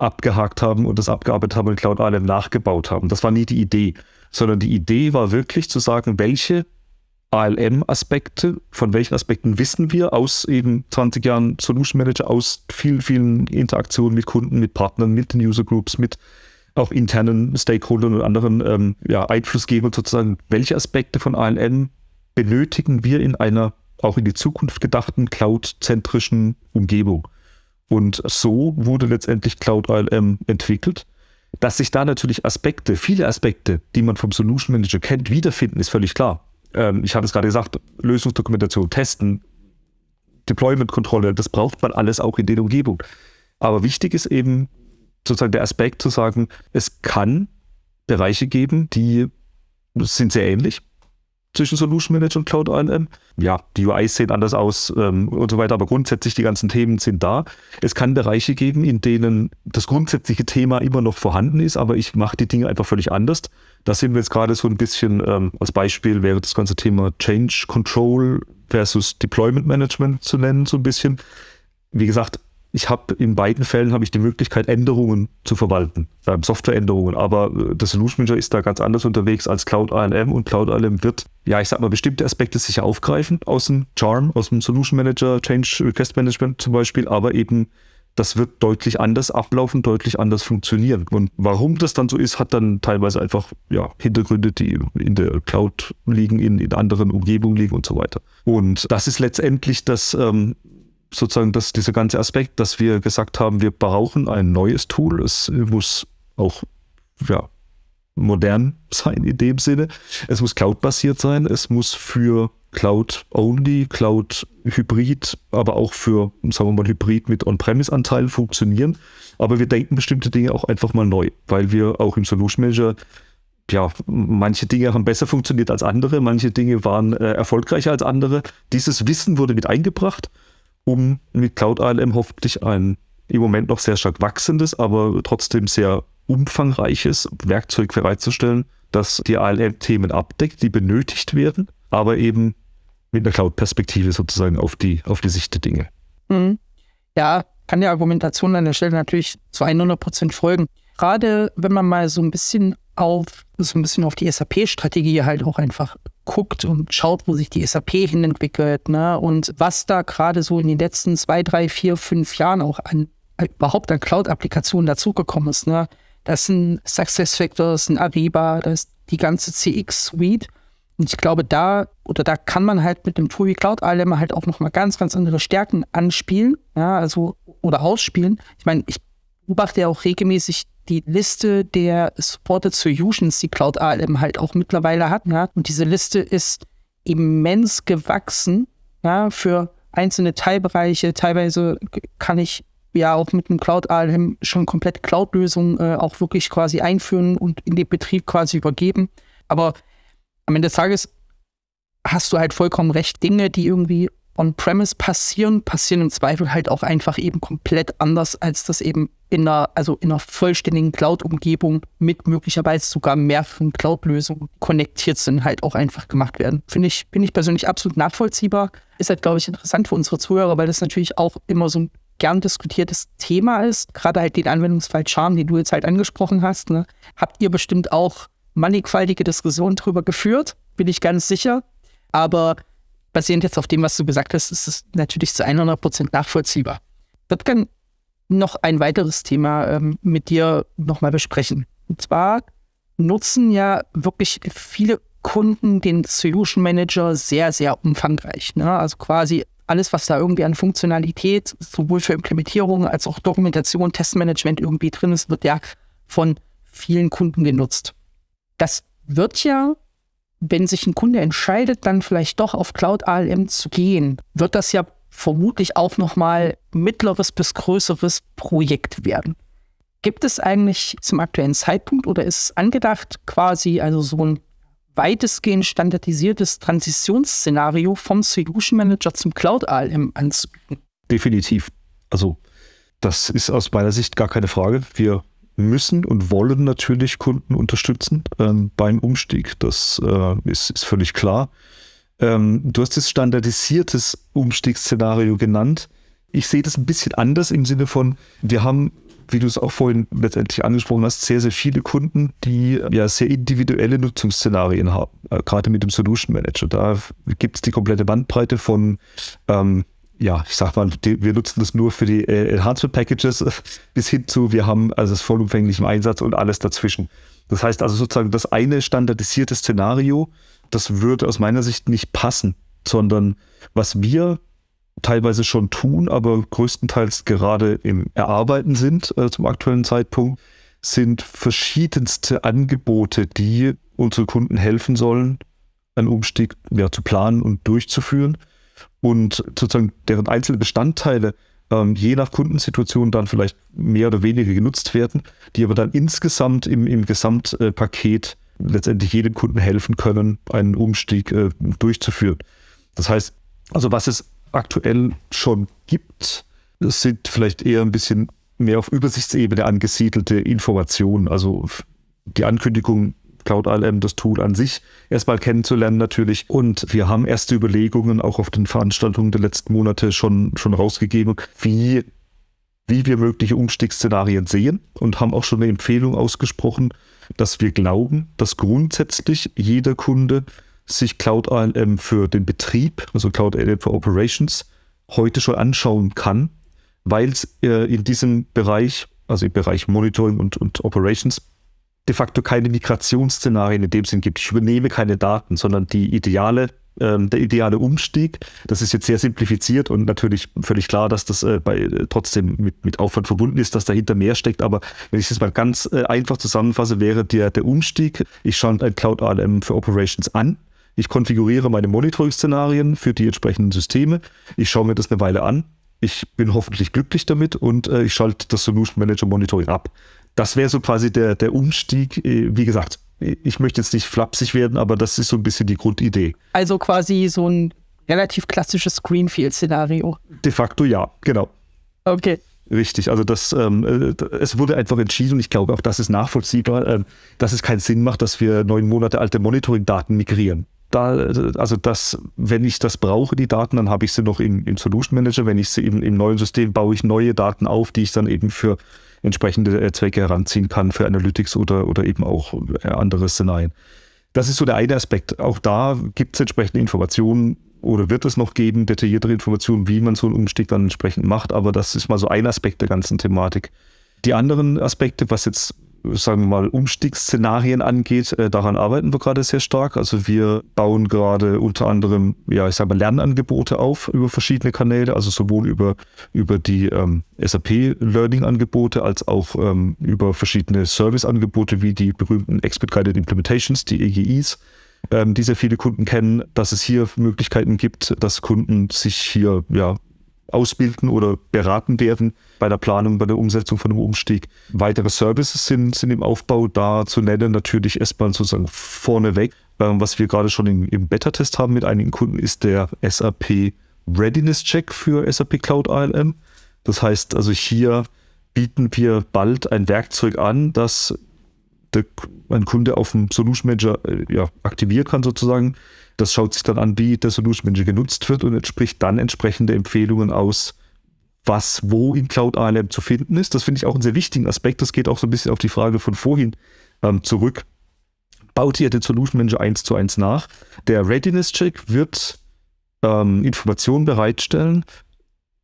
B: abgehakt haben und das abgearbeitet haben und Cloud ALM nachgebaut haben. Das war nie die Idee, sondern die Idee war wirklich zu sagen, welche ALM-Aspekte, von welchen Aspekten wissen wir aus eben 20 Jahren Solution Manager, aus vielen, vielen Interaktionen mit Kunden, mit Partnern, mit den User Groups, mit auch internen Stakeholdern und anderen ähm, ja, Einflussgebern sozusagen, welche Aspekte von ALM benötigen wir in einer auch in die Zukunft gedachten cloud-zentrischen Umgebung. Und so wurde letztendlich Cloud ALM entwickelt. Dass sich da natürlich Aspekte, viele Aspekte, die man vom Solution Manager kennt, wiederfinden, ist völlig klar. Ähm, ich habe es gerade gesagt, Lösungsdokumentation, Testen, Deployment-Kontrolle, das braucht man alles auch in den Umgebungen. Aber wichtig ist eben sozusagen der Aspekt zu sagen, es kann Bereiche geben, die sind sehr ähnlich zwischen Solution Manager und Cloud ALM. Ja, die UIs sehen anders aus ähm, und so weiter, aber grundsätzlich die ganzen Themen sind da. Es kann Bereiche geben, in denen das grundsätzliche Thema immer noch vorhanden ist, aber ich mache die Dinge einfach völlig anders. Da sind wir jetzt gerade so ein bisschen, ähm, als Beispiel wäre das ganze Thema Change Control versus Deployment Management zu nennen, so ein bisschen. Wie gesagt, ich habe in beiden Fällen habe ich die Möglichkeit, Änderungen zu verwalten, äh, Softwareänderungen. Aber äh, der Solution Manager ist da ganz anders unterwegs als Cloud ALM und Cloud ALM wird, ja, ich sag mal, bestimmte Aspekte sicher aufgreifen aus dem Charm, aus dem Solution Manager, Change Request Management zum Beispiel, aber eben das wird deutlich anders ablaufen, deutlich anders funktionieren. Und warum das dann so ist, hat dann teilweise einfach ja, Hintergründe, die in der Cloud liegen, in, in anderen Umgebungen liegen und so weiter. Und das ist letztendlich das, ähm, sozusagen das, dieser ganze Aspekt, dass wir gesagt haben, wir brauchen ein neues Tool. Es muss auch ja, modern sein in dem Sinne. Es muss cloud-basiert sein. Es muss für Cloud-only, Cloud-Hybrid, aber auch für, sagen wir mal, Hybrid mit On-Premise-Anteilen funktionieren. Aber wir denken bestimmte Dinge auch einfach mal neu, weil wir auch im Solution Manager ja, manche Dinge haben besser funktioniert als andere, manche Dinge waren äh, erfolgreicher als andere. Dieses Wissen wurde mit eingebracht um mit Cloud ALM hoffentlich ein im Moment noch sehr stark wachsendes, aber trotzdem sehr umfangreiches Werkzeug bereitzustellen, das die ALM-Themen abdeckt, die benötigt werden, aber eben mit einer Cloud-Perspektive sozusagen auf die, auf die Sicht der Dinge.
A: Mhm. Ja, kann der Argumentation an der Stelle natürlich zu 100 Prozent folgen. Gerade wenn man mal so ein bisschen auf so ein bisschen auf die SAP-Strategie halt auch einfach guckt und schaut, wo sich die SAP hin entwickelt, ne? Und was da gerade so in den letzten zwei, drei, vier, fünf Jahren auch an überhaupt an Cloud-Applikationen dazugekommen ist, ne? Das sind SuccessFactors, ein Ariba, das ist die ganze CX-Suite. Und ich glaube, da oder da kann man halt mit dem Tool wie Cloud ALM halt auch nochmal ganz, ganz andere Stärken anspielen, ja, also oder ausspielen. Ich meine, ich beobachte ja auch regelmäßig die Liste der Supported Solutions, die Cloud ALM halt auch mittlerweile hat. Ja? Und diese Liste ist immens gewachsen ja, für einzelne Teilbereiche. Teilweise kann ich ja auch mit einem Cloud ALM schon komplett Cloud-Lösungen äh, auch wirklich quasi einführen und in den Betrieb quasi übergeben. Aber am Ende des Tages hast du halt vollkommen recht. Dinge, die irgendwie on-premise passieren, passieren im Zweifel halt auch einfach eben komplett anders, als das eben in einer, also in einer vollständigen Cloud-Umgebung mit möglicherweise sogar mehreren Cloud-Lösungen konnektiert sind, halt auch einfach gemacht werden. Finde ich, bin ich persönlich absolut nachvollziehbar. Ist halt, glaube ich, interessant für unsere Zuhörer, weil das natürlich auch immer so ein gern diskutiertes Thema ist. Gerade halt den Anwendungsfall Charm, den du jetzt halt angesprochen hast. Ne? Habt ihr bestimmt auch mannigfaltige Diskussionen darüber geführt, bin ich ganz sicher. Aber basierend jetzt auf dem, was du gesagt hast, ist es natürlich zu 100 Prozent nachvollziehbar. Ich würde gerne noch ein weiteres Thema ähm, mit dir nochmal besprechen. Und zwar nutzen ja wirklich viele Kunden den Solution Manager sehr, sehr umfangreich. Ne? Also quasi alles, was da irgendwie an Funktionalität sowohl für Implementierung als auch Dokumentation, Testmanagement irgendwie drin ist, wird ja von vielen Kunden genutzt. Das wird ja wenn sich ein Kunde entscheidet, dann vielleicht doch auf Cloud ALM zu gehen, wird das ja vermutlich auch nochmal mittleres bis größeres Projekt werden. Gibt es eigentlich zum aktuellen Zeitpunkt oder ist angedacht, quasi also so ein weitestgehend standardisiertes Transitionsszenario vom Solution Manager zum Cloud ALM anzubieten?
B: Definitiv. Also das ist aus meiner Sicht gar keine Frage. Wir müssen und wollen natürlich Kunden unterstützen ähm, beim Umstieg. Das äh, ist, ist, völlig klar. Ähm, du hast das standardisiertes Umstiegsszenario genannt. Ich sehe das ein bisschen anders im Sinne von, wir haben, wie du es auch vorhin letztendlich angesprochen hast, sehr, sehr viele Kunden, die ja sehr individuelle Nutzungsszenarien haben, äh, gerade mit dem Solution Manager. Da gibt es die komplette Bandbreite von ähm, ja, ich sag mal, die, wir nutzen das nur für die äh, Enhancement Packages bis hin zu, wir haben also das vollumfänglich Einsatz und alles dazwischen. Das heißt also sozusagen, das eine standardisierte Szenario, das würde aus meiner Sicht nicht passen, sondern was wir teilweise schon tun, aber größtenteils gerade im Erarbeiten sind äh, zum aktuellen Zeitpunkt, sind verschiedenste Angebote, die unsere Kunden helfen sollen, einen Umstieg ja, zu planen und durchzuführen und sozusagen deren einzelne Bestandteile ähm, je nach Kundensituation dann vielleicht mehr oder weniger genutzt werden, die aber dann insgesamt im, im Gesamtpaket letztendlich jedem Kunden helfen können, einen Umstieg äh, durchzuführen. Das heißt, also was es aktuell schon gibt, sind vielleicht eher ein bisschen mehr auf Übersichtsebene angesiedelte Informationen. Also die Ankündigung Cloud ALM, das Tool an sich, erstmal kennenzulernen natürlich. Und wir haben erste Überlegungen auch auf den Veranstaltungen der letzten Monate schon, schon rausgegeben, wie, wie wir mögliche Umstiegsszenarien sehen und haben auch schon eine Empfehlung ausgesprochen, dass wir glauben, dass grundsätzlich jeder Kunde sich Cloud ALM für den Betrieb, also Cloud ALM für Operations, heute schon anschauen kann, weil es äh, in diesem Bereich, also im Bereich Monitoring und, und Operations, de facto keine Migrationsszenarien in dem Sinn gibt. Ich übernehme keine Daten, sondern die ideale ähm, der ideale Umstieg. Das ist jetzt sehr simplifiziert und natürlich völlig klar, dass das äh, bei, äh, trotzdem mit, mit Aufwand verbunden ist, dass dahinter mehr steckt. Aber wenn ich das mal ganz äh, einfach zusammenfasse, wäre der, der Umstieg, ich schaue ein Cloud ALM für Operations an. Ich konfiguriere meine Monitoring-Szenarien für die entsprechenden Systeme. Ich schaue mir das eine Weile an. Ich bin hoffentlich glücklich damit und äh, ich schalte das Solution Manager Monitoring ab das wäre so quasi der, der Umstieg. Äh, wie gesagt, ich möchte jetzt nicht flapsig werden, aber das ist so ein bisschen die Grundidee.
A: Also quasi so ein relativ klassisches Greenfield-Szenario.
B: De facto ja, genau.
A: Okay.
B: Richtig, also das, ähm, äh, es wurde einfach entschieden und ich glaube auch, das ist nachvollziehbar, äh, dass es keinen Sinn macht, dass wir neun Monate alte Monitoring-Daten migrieren. Da, also das, wenn ich das brauche, die Daten, dann habe ich sie noch im, im Solution Manager. Wenn ich sie im, im neuen System baue ich neue Daten auf, die ich dann eben für entsprechende äh, Zwecke heranziehen kann für Analytics oder, oder eben auch äh, andere Szenarien. Das ist so der eine Aspekt. Auch da gibt es entsprechende Informationen oder wird es noch geben, detailliertere Informationen, wie man so einen Umstieg dann entsprechend macht. Aber das ist mal so ein Aspekt der ganzen Thematik. Die anderen Aspekte, was jetzt sagen wir mal, Umstiegsszenarien angeht, äh, daran arbeiten wir gerade sehr stark. Also wir bauen gerade unter anderem, ja, ich sage mal, Lernangebote auf über verschiedene Kanäle, also sowohl über, über die ähm, SAP-Learning-Angebote als auch ähm, über verschiedene Service-Angebote wie die berühmten Expert Guided Implementations, die EGIs ähm, die sehr viele Kunden kennen, dass es hier Möglichkeiten gibt, dass Kunden sich hier ja ausbilden oder beraten werden bei der Planung, bei der Umsetzung von einem Umstieg. Weitere Services sind, sind im Aufbau da zu nennen. Natürlich erstmal sozusagen vorneweg. Ähm, was wir gerade schon im, im Beta-Test haben mit einigen Kunden, ist der SAP Readiness Check für SAP Cloud ALM. Das heißt also hier bieten wir bald ein Werkzeug an, das der, ein Kunde auf dem Solution Manager äh, ja, aktivieren kann sozusagen. Das schaut sich dann an, wie der Solution Manager genutzt wird und entspricht dann entsprechende Empfehlungen aus, was wo in Cloud ALM zu finden ist. Das finde ich auch einen sehr wichtigen Aspekt. Das geht auch so ein bisschen auf die Frage von vorhin ähm, zurück. Baut ihr den Solution Manager eins zu eins nach? Der Readiness Check wird ähm, Informationen bereitstellen,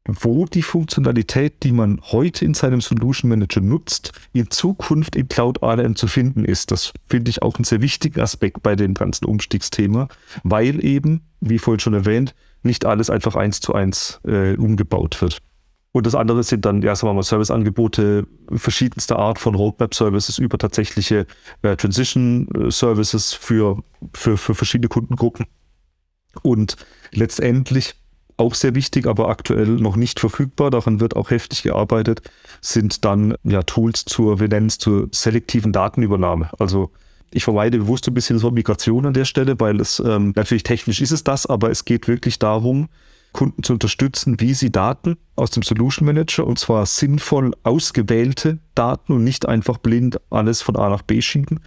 B: wo die Funktionalität, die man heute in seinem Solution Manager nutzt, in Zukunft in Cloud ALM zu finden ist. Das finde ich auch einen sehr wichtigen Aspekt bei dem ganzen Umstiegsthema, weil eben, wie vorhin schon erwähnt, nicht alles einfach eins zu eins äh, umgebaut wird. Und das andere sind dann, ja, sagen wir mal, Serviceangebote verschiedenster Art von Roadmap-Services über tatsächliche äh, Transition-Services für, für, für verschiedene Kundengruppen. Und letztendlich auch sehr wichtig, aber aktuell noch nicht verfügbar, daran wird auch heftig gearbeitet, sind dann ja Tools zur, es zur selektiven Datenübernahme. Also ich vermeide bewusst ein bisschen so Migration an der Stelle, weil es ähm, natürlich technisch ist es das, aber es geht wirklich darum, Kunden zu unterstützen, wie sie Daten aus dem Solution Manager und zwar sinnvoll ausgewählte Daten und nicht einfach blind alles von A nach B schieben,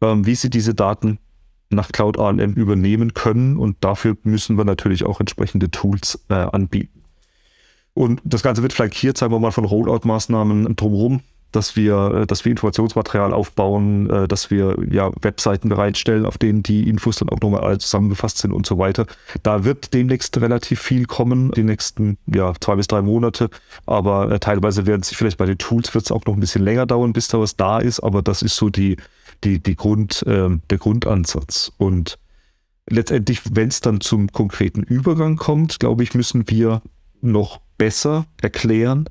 B: ähm, wie sie diese Daten nach Cloud ALM übernehmen können und dafür müssen wir natürlich auch entsprechende Tools äh, anbieten. Und das Ganze wird flankiert, sagen wir mal, von Rollout-Maßnahmen drumherum, dass wir, äh, dass wir Informationsmaterial aufbauen, äh, dass wir ja Webseiten bereitstellen, auf denen die Infos dann auch nochmal alle zusammengefasst sind und so weiter. Da wird demnächst relativ viel kommen, die nächsten ja, zwei bis drei Monate. Aber äh, teilweise werden sich vielleicht bei den Tools wird es auch noch ein bisschen länger dauern, bis da was da ist. Aber das ist so die, die, die Grund, äh, der Grundansatz. Und letztendlich, wenn es dann zum konkreten Übergang kommt, glaube ich, müssen wir noch besser erklären,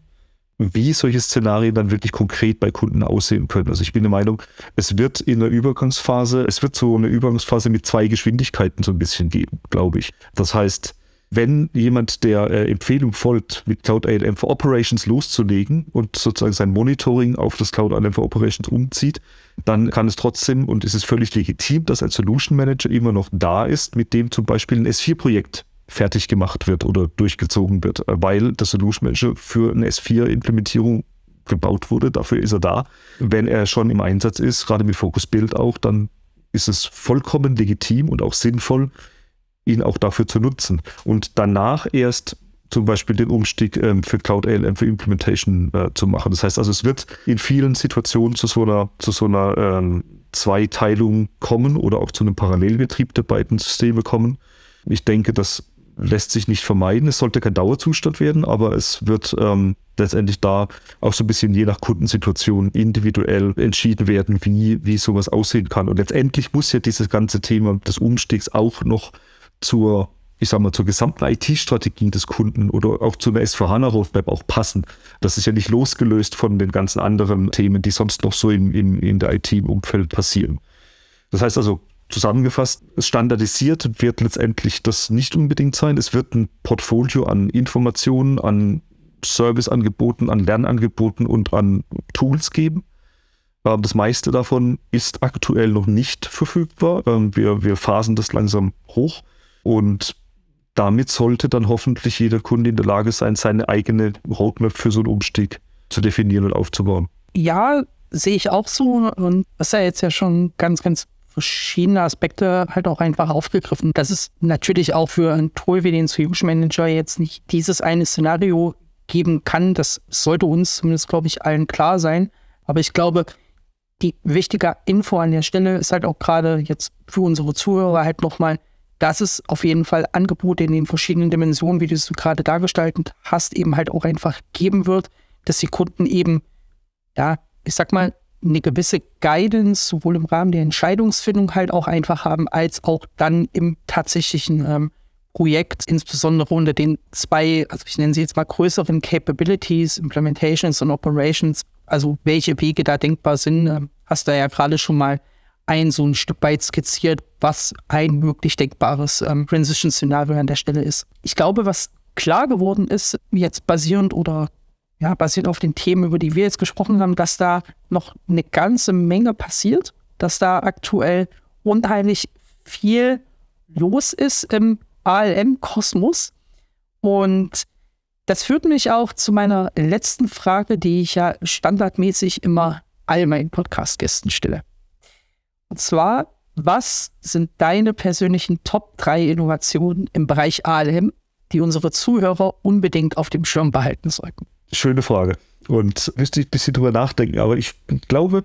B: wie solche Szenarien dann wirklich konkret bei Kunden aussehen können. Also ich bin der Meinung, es wird in der Übergangsphase, es wird so eine Übergangsphase mit zwei Geschwindigkeiten so ein bisschen geben, glaube ich. Das heißt, wenn jemand der äh, Empfehlung folgt, mit Cloud ALM for Operations loszulegen und sozusagen sein Monitoring auf das Cloud ALM for Operations umzieht, dann kann es trotzdem und es ist völlig legitim, dass ein Solution Manager immer noch da ist, mit dem zum Beispiel ein S4-Projekt fertig gemacht wird oder durchgezogen wird, weil der Solution Manager für eine S4-Implementierung gebaut wurde. Dafür ist er da. Wenn er schon im Einsatz ist, gerade mit Focus Build auch, dann ist es vollkommen legitim und auch sinnvoll, ihn auch dafür zu nutzen. Und danach erst zum Beispiel den Umstieg ähm, für Cloud ALM für Implementation äh, zu machen. Das heißt also, es wird in vielen Situationen zu so einer, zu so einer ähm, Zweiteilung kommen oder auch zu einem Parallelbetrieb der beiden Systeme kommen. Ich denke, das lässt sich nicht vermeiden. Es sollte kein Dauerzustand werden, aber es wird ähm, letztendlich da auch so ein bisschen je nach Kundensituation individuell entschieden werden, wie, wie sowas aussehen kann. Und letztendlich muss ja dieses ganze Thema des Umstiegs auch noch zur, ich sag mal, zur gesamten IT-Strategie des Kunden oder auch zu einer S4HANA-Roadmap auch passen. Das ist ja nicht losgelöst von den ganzen anderen Themen, die sonst noch so in, in, in der IT-Umfeld passieren. Das heißt also, zusammengefasst, standardisiert wird letztendlich das nicht unbedingt sein. Es wird ein Portfolio an Informationen, an Serviceangeboten, an Lernangeboten und an Tools geben. Ähm, das meiste davon ist aktuell noch nicht verfügbar. Ähm, wir, wir phasen das langsam hoch und damit sollte dann hoffentlich jeder Kunde in der Lage sein, seine eigene Roadmap für so einen Umstieg zu definieren und aufzubauen.
A: Ja, sehe ich auch so. Und das ist ja jetzt ja schon ganz, ganz verschiedene Aspekte halt auch einfach aufgegriffen. Das ist natürlich auch für ein Tool wie den Solution Manager jetzt nicht dieses eine Szenario geben kann. Das sollte uns zumindest, glaube ich, allen klar sein. Aber ich glaube, die wichtige Info an der Stelle ist halt auch gerade jetzt für unsere Zuhörer halt nochmal, dass es auf jeden Fall Angebote in den verschiedenen Dimensionen, wie du es gerade dargestaltet hast, eben halt auch einfach geben wird, dass die Kunden eben, ja, ich sag mal, eine gewisse Guidance sowohl im Rahmen der Entscheidungsfindung halt auch einfach haben, als auch dann im tatsächlichen ähm, Projekt, insbesondere unter den zwei, also ich nenne sie jetzt mal größeren Capabilities, Implementations und Operations, also welche Wege da denkbar sind, ähm, hast du ja gerade schon mal ein so ein Stück weit skizziert, was ein möglich denkbares ähm, Transition-Szenario an der Stelle ist. Ich glaube, was klar geworden ist, jetzt basierend oder ja, basiert auf den Themen, über die wir jetzt gesprochen haben, dass da noch eine ganze Menge passiert, dass da aktuell unheimlich viel los ist im ALM-Kosmos. Und das führt mich auch zu meiner letzten Frage, die ich ja standardmäßig immer all meinen Podcast-Gästen stelle. Und zwar, was sind deine persönlichen Top 3 Innovationen im Bereich ALM, die unsere Zuhörer unbedingt auf dem Schirm behalten sollten?
B: Schöne Frage. Und müsste ich ein bisschen drüber nachdenken, aber ich glaube,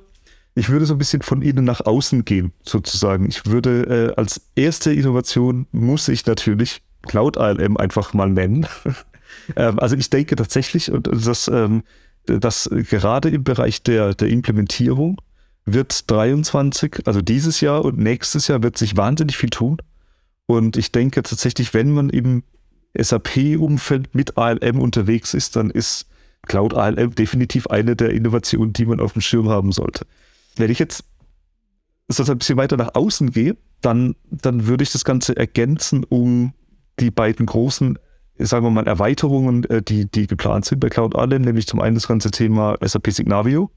B: ich würde so ein bisschen von innen nach außen gehen, sozusagen. Ich würde äh, als erste Innovation muss ich natürlich Cloud ALM einfach mal nennen. ähm, also ich denke tatsächlich, und ähm, dass gerade im Bereich der, der Implementierung wird 23, also dieses Jahr und nächstes Jahr wird sich wahnsinnig viel tun. Und ich denke tatsächlich, wenn man im SAP-Umfeld mit ALM unterwegs ist, dann ist Cloud ALM definitiv eine der Innovationen, die man auf dem Schirm haben sollte. Wenn ich jetzt sozusagen ein bisschen weiter nach außen gehe, dann, dann würde ich das Ganze ergänzen um die beiden großen, sagen wir mal, Erweiterungen, äh, die, die geplant sind bei Cloud ALM, nämlich zum einen das ganze Thema SAP Signavio,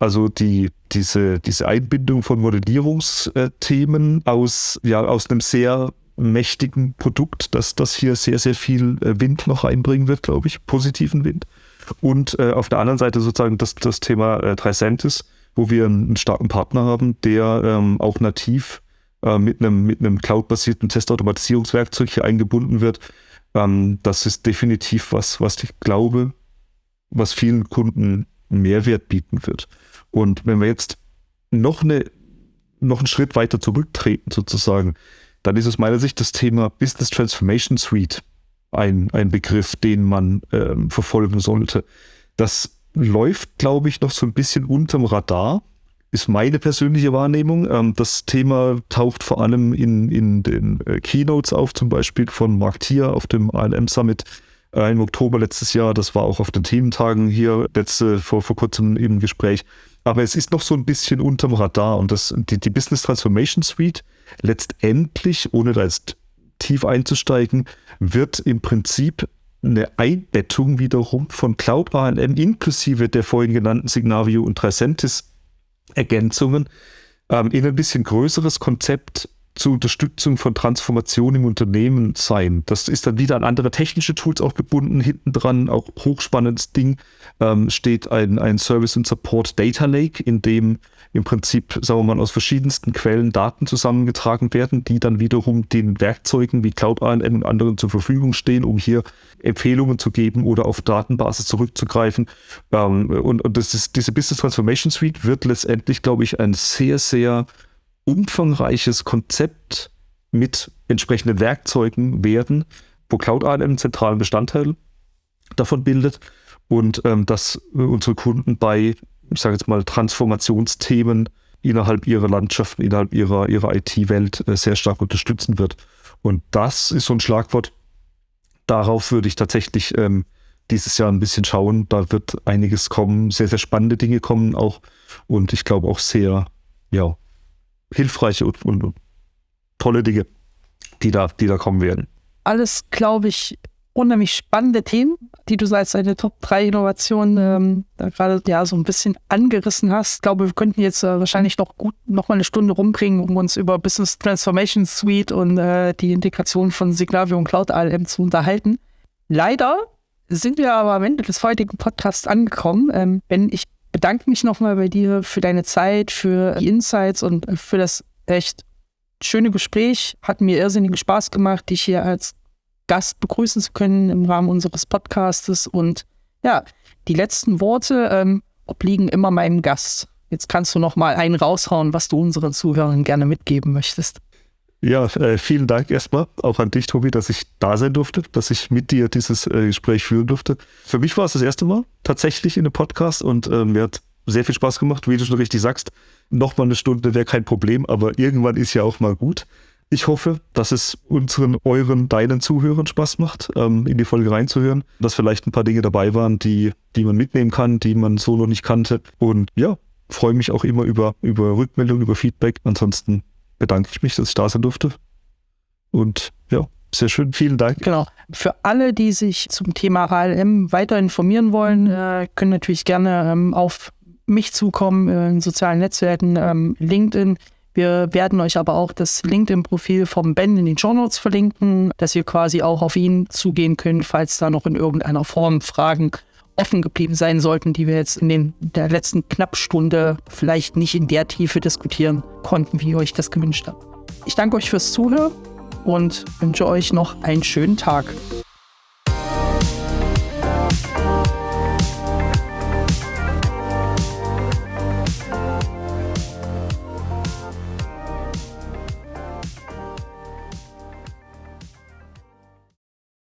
B: also die, diese, diese Einbindung von Modellierungsthemen aus, ja, aus einem sehr mächtigen Produkt, dass das hier sehr, sehr viel äh, Wind noch einbringen wird, glaube ich, positiven Wind. Und äh, auf der anderen Seite sozusagen das, das Thema äh, Tricentis, wo wir einen starken Partner haben, der ähm, auch nativ äh, mit einem mit einem cloud-basierten Testautomatisierungswerkzeug hier eingebunden wird. Ähm, das ist definitiv was, was ich glaube, was vielen Kunden Mehrwert bieten wird. Und wenn wir jetzt noch eine noch einen Schritt weiter zurücktreten sozusagen, dann ist aus meiner Sicht das Thema Business Transformation Suite ein, ein Begriff, den man ähm, verfolgen sollte. Das läuft, glaube ich, noch so ein bisschen unterm Radar, ist meine persönliche Wahrnehmung. Ähm, das Thema taucht vor allem in, in den äh, Keynotes auf, zum Beispiel von Mark Thier auf dem ALM Summit äh, im Oktober letztes Jahr. Das war auch auf den Thementagen hier letzte, vor, vor kurzem im Gespräch. Aber es ist noch so ein bisschen unterm Radar und das, die, die Business Transformation Suite letztendlich, ohne da jetzt tief einzusteigen, wird im Prinzip eine Einbettung wiederum von Cloud ALM inklusive der vorhin genannten Signavio und Tricentis Ergänzungen ähm, in ein bisschen größeres Konzept zur Unterstützung von Transformation im Unternehmen sein. Das ist dann wieder an andere technische Tools auch gebunden. Hinten dran, auch hochspannendes Ding, ähm, steht ein, ein Service und Support Data Lake, in dem im Prinzip, sagen wir mal, aus verschiedensten Quellen Daten zusammengetragen werden, die dann wiederum den Werkzeugen wie Cloud ANN und anderen zur Verfügung stehen, um hier Empfehlungen zu geben oder auf Datenbasis zurückzugreifen. Ähm, und, und das ist, diese Business Transformation Suite wird letztendlich, glaube ich, ein sehr, sehr umfangreiches Konzept mit entsprechenden Werkzeugen werden, wo Cloud ANN einen zentralen Bestandteil davon bildet und ähm, dass unsere Kunden bei ich sage jetzt mal, Transformationsthemen innerhalb ihrer Landschaften, innerhalb ihrer, ihrer IT-Welt äh, sehr stark unterstützen wird. Und das ist so ein Schlagwort. Darauf würde ich tatsächlich ähm, dieses Jahr ein bisschen schauen. Da wird einiges kommen, sehr, sehr spannende Dinge kommen auch. Und ich glaube auch sehr, ja, hilfreiche und, und, tolle Dinge, die da, die da kommen werden.
A: Alles, glaube ich, unheimlich spannende Themen, die du als deine Top 3 Innovationen ähm, da gerade ja so ein bisschen angerissen hast. Ich glaube, wir könnten jetzt äh, wahrscheinlich noch gut noch mal eine Stunde rumbringen, um uns über Business Transformation Suite und äh, die Integration von Signavio und Cloud ALM zu unterhalten. Leider sind wir aber am Ende des heutigen Podcasts angekommen. Ähm, ben, ich bedanke mich nochmal bei dir für deine Zeit, für die Insights und für das echt schöne Gespräch. Hat mir irrsinnigen Spaß gemacht, dich hier als Gast begrüßen zu können im Rahmen unseres Podcastes. Und ja, die letzten Worte ähm, obliegen immer meinem Gast. Jetzt kannst du noch mal einen raushauen, was du unseren Zuhörern gerne mitgeben möchtest.
B: Ja, äh, vielen Dank erstmal auch an dich, Tobi, dass ich da sein durfte, dass ich mit dir dieses äh, Gespräch führen durfte. Für mich war es das erste Mal tatsächlich in einem Podcast und äh, mir hat sehr viel Spaß gemacht, wie du schon richtig sagst. Nochmal eine Stunde wäre kein Problem, aber irgendwann ist ja auch mal gut. Ich hoffe, dass es unseren, euren, deinen Zuhörern Spaß macht, ähm, in die Folge reinzuhören, dass vielleicht ein paar Dinge dabei waren, die, die man mitnehmen kann, die man so noch nicht kannte. Und ja, freue mich auch immer über, über Rückmeldungen, über Feedback. Ansonsten bedanke ich mich, dass ich da sein durfte. Und ja, sehr schön, vielen Dank.
A: Genau. Für alle, die sich zum Thema HLM weiter informieren wollen, äh, können natürlich gerne ähm, auf mich zukommen in sozialen Netzwerken, ähm, LinkedIn. Wir werden euch aber auch das LinkedIn-Profil vom Ben in den Show Notes verlinken, dass ihr quasi auch auf ihn zugehen könnt, falls da noch in irgendeiner Form Fragen offen geblieben sein sollten, die wir jetzt in den, der letzten Knappstunde vielleicht nicht in der Tiefe diskutieren konnten, wie ihr euch das gewünscht habt. Ich danke euch fürs Zuhören und wünsche euch noch einen schönen Tag.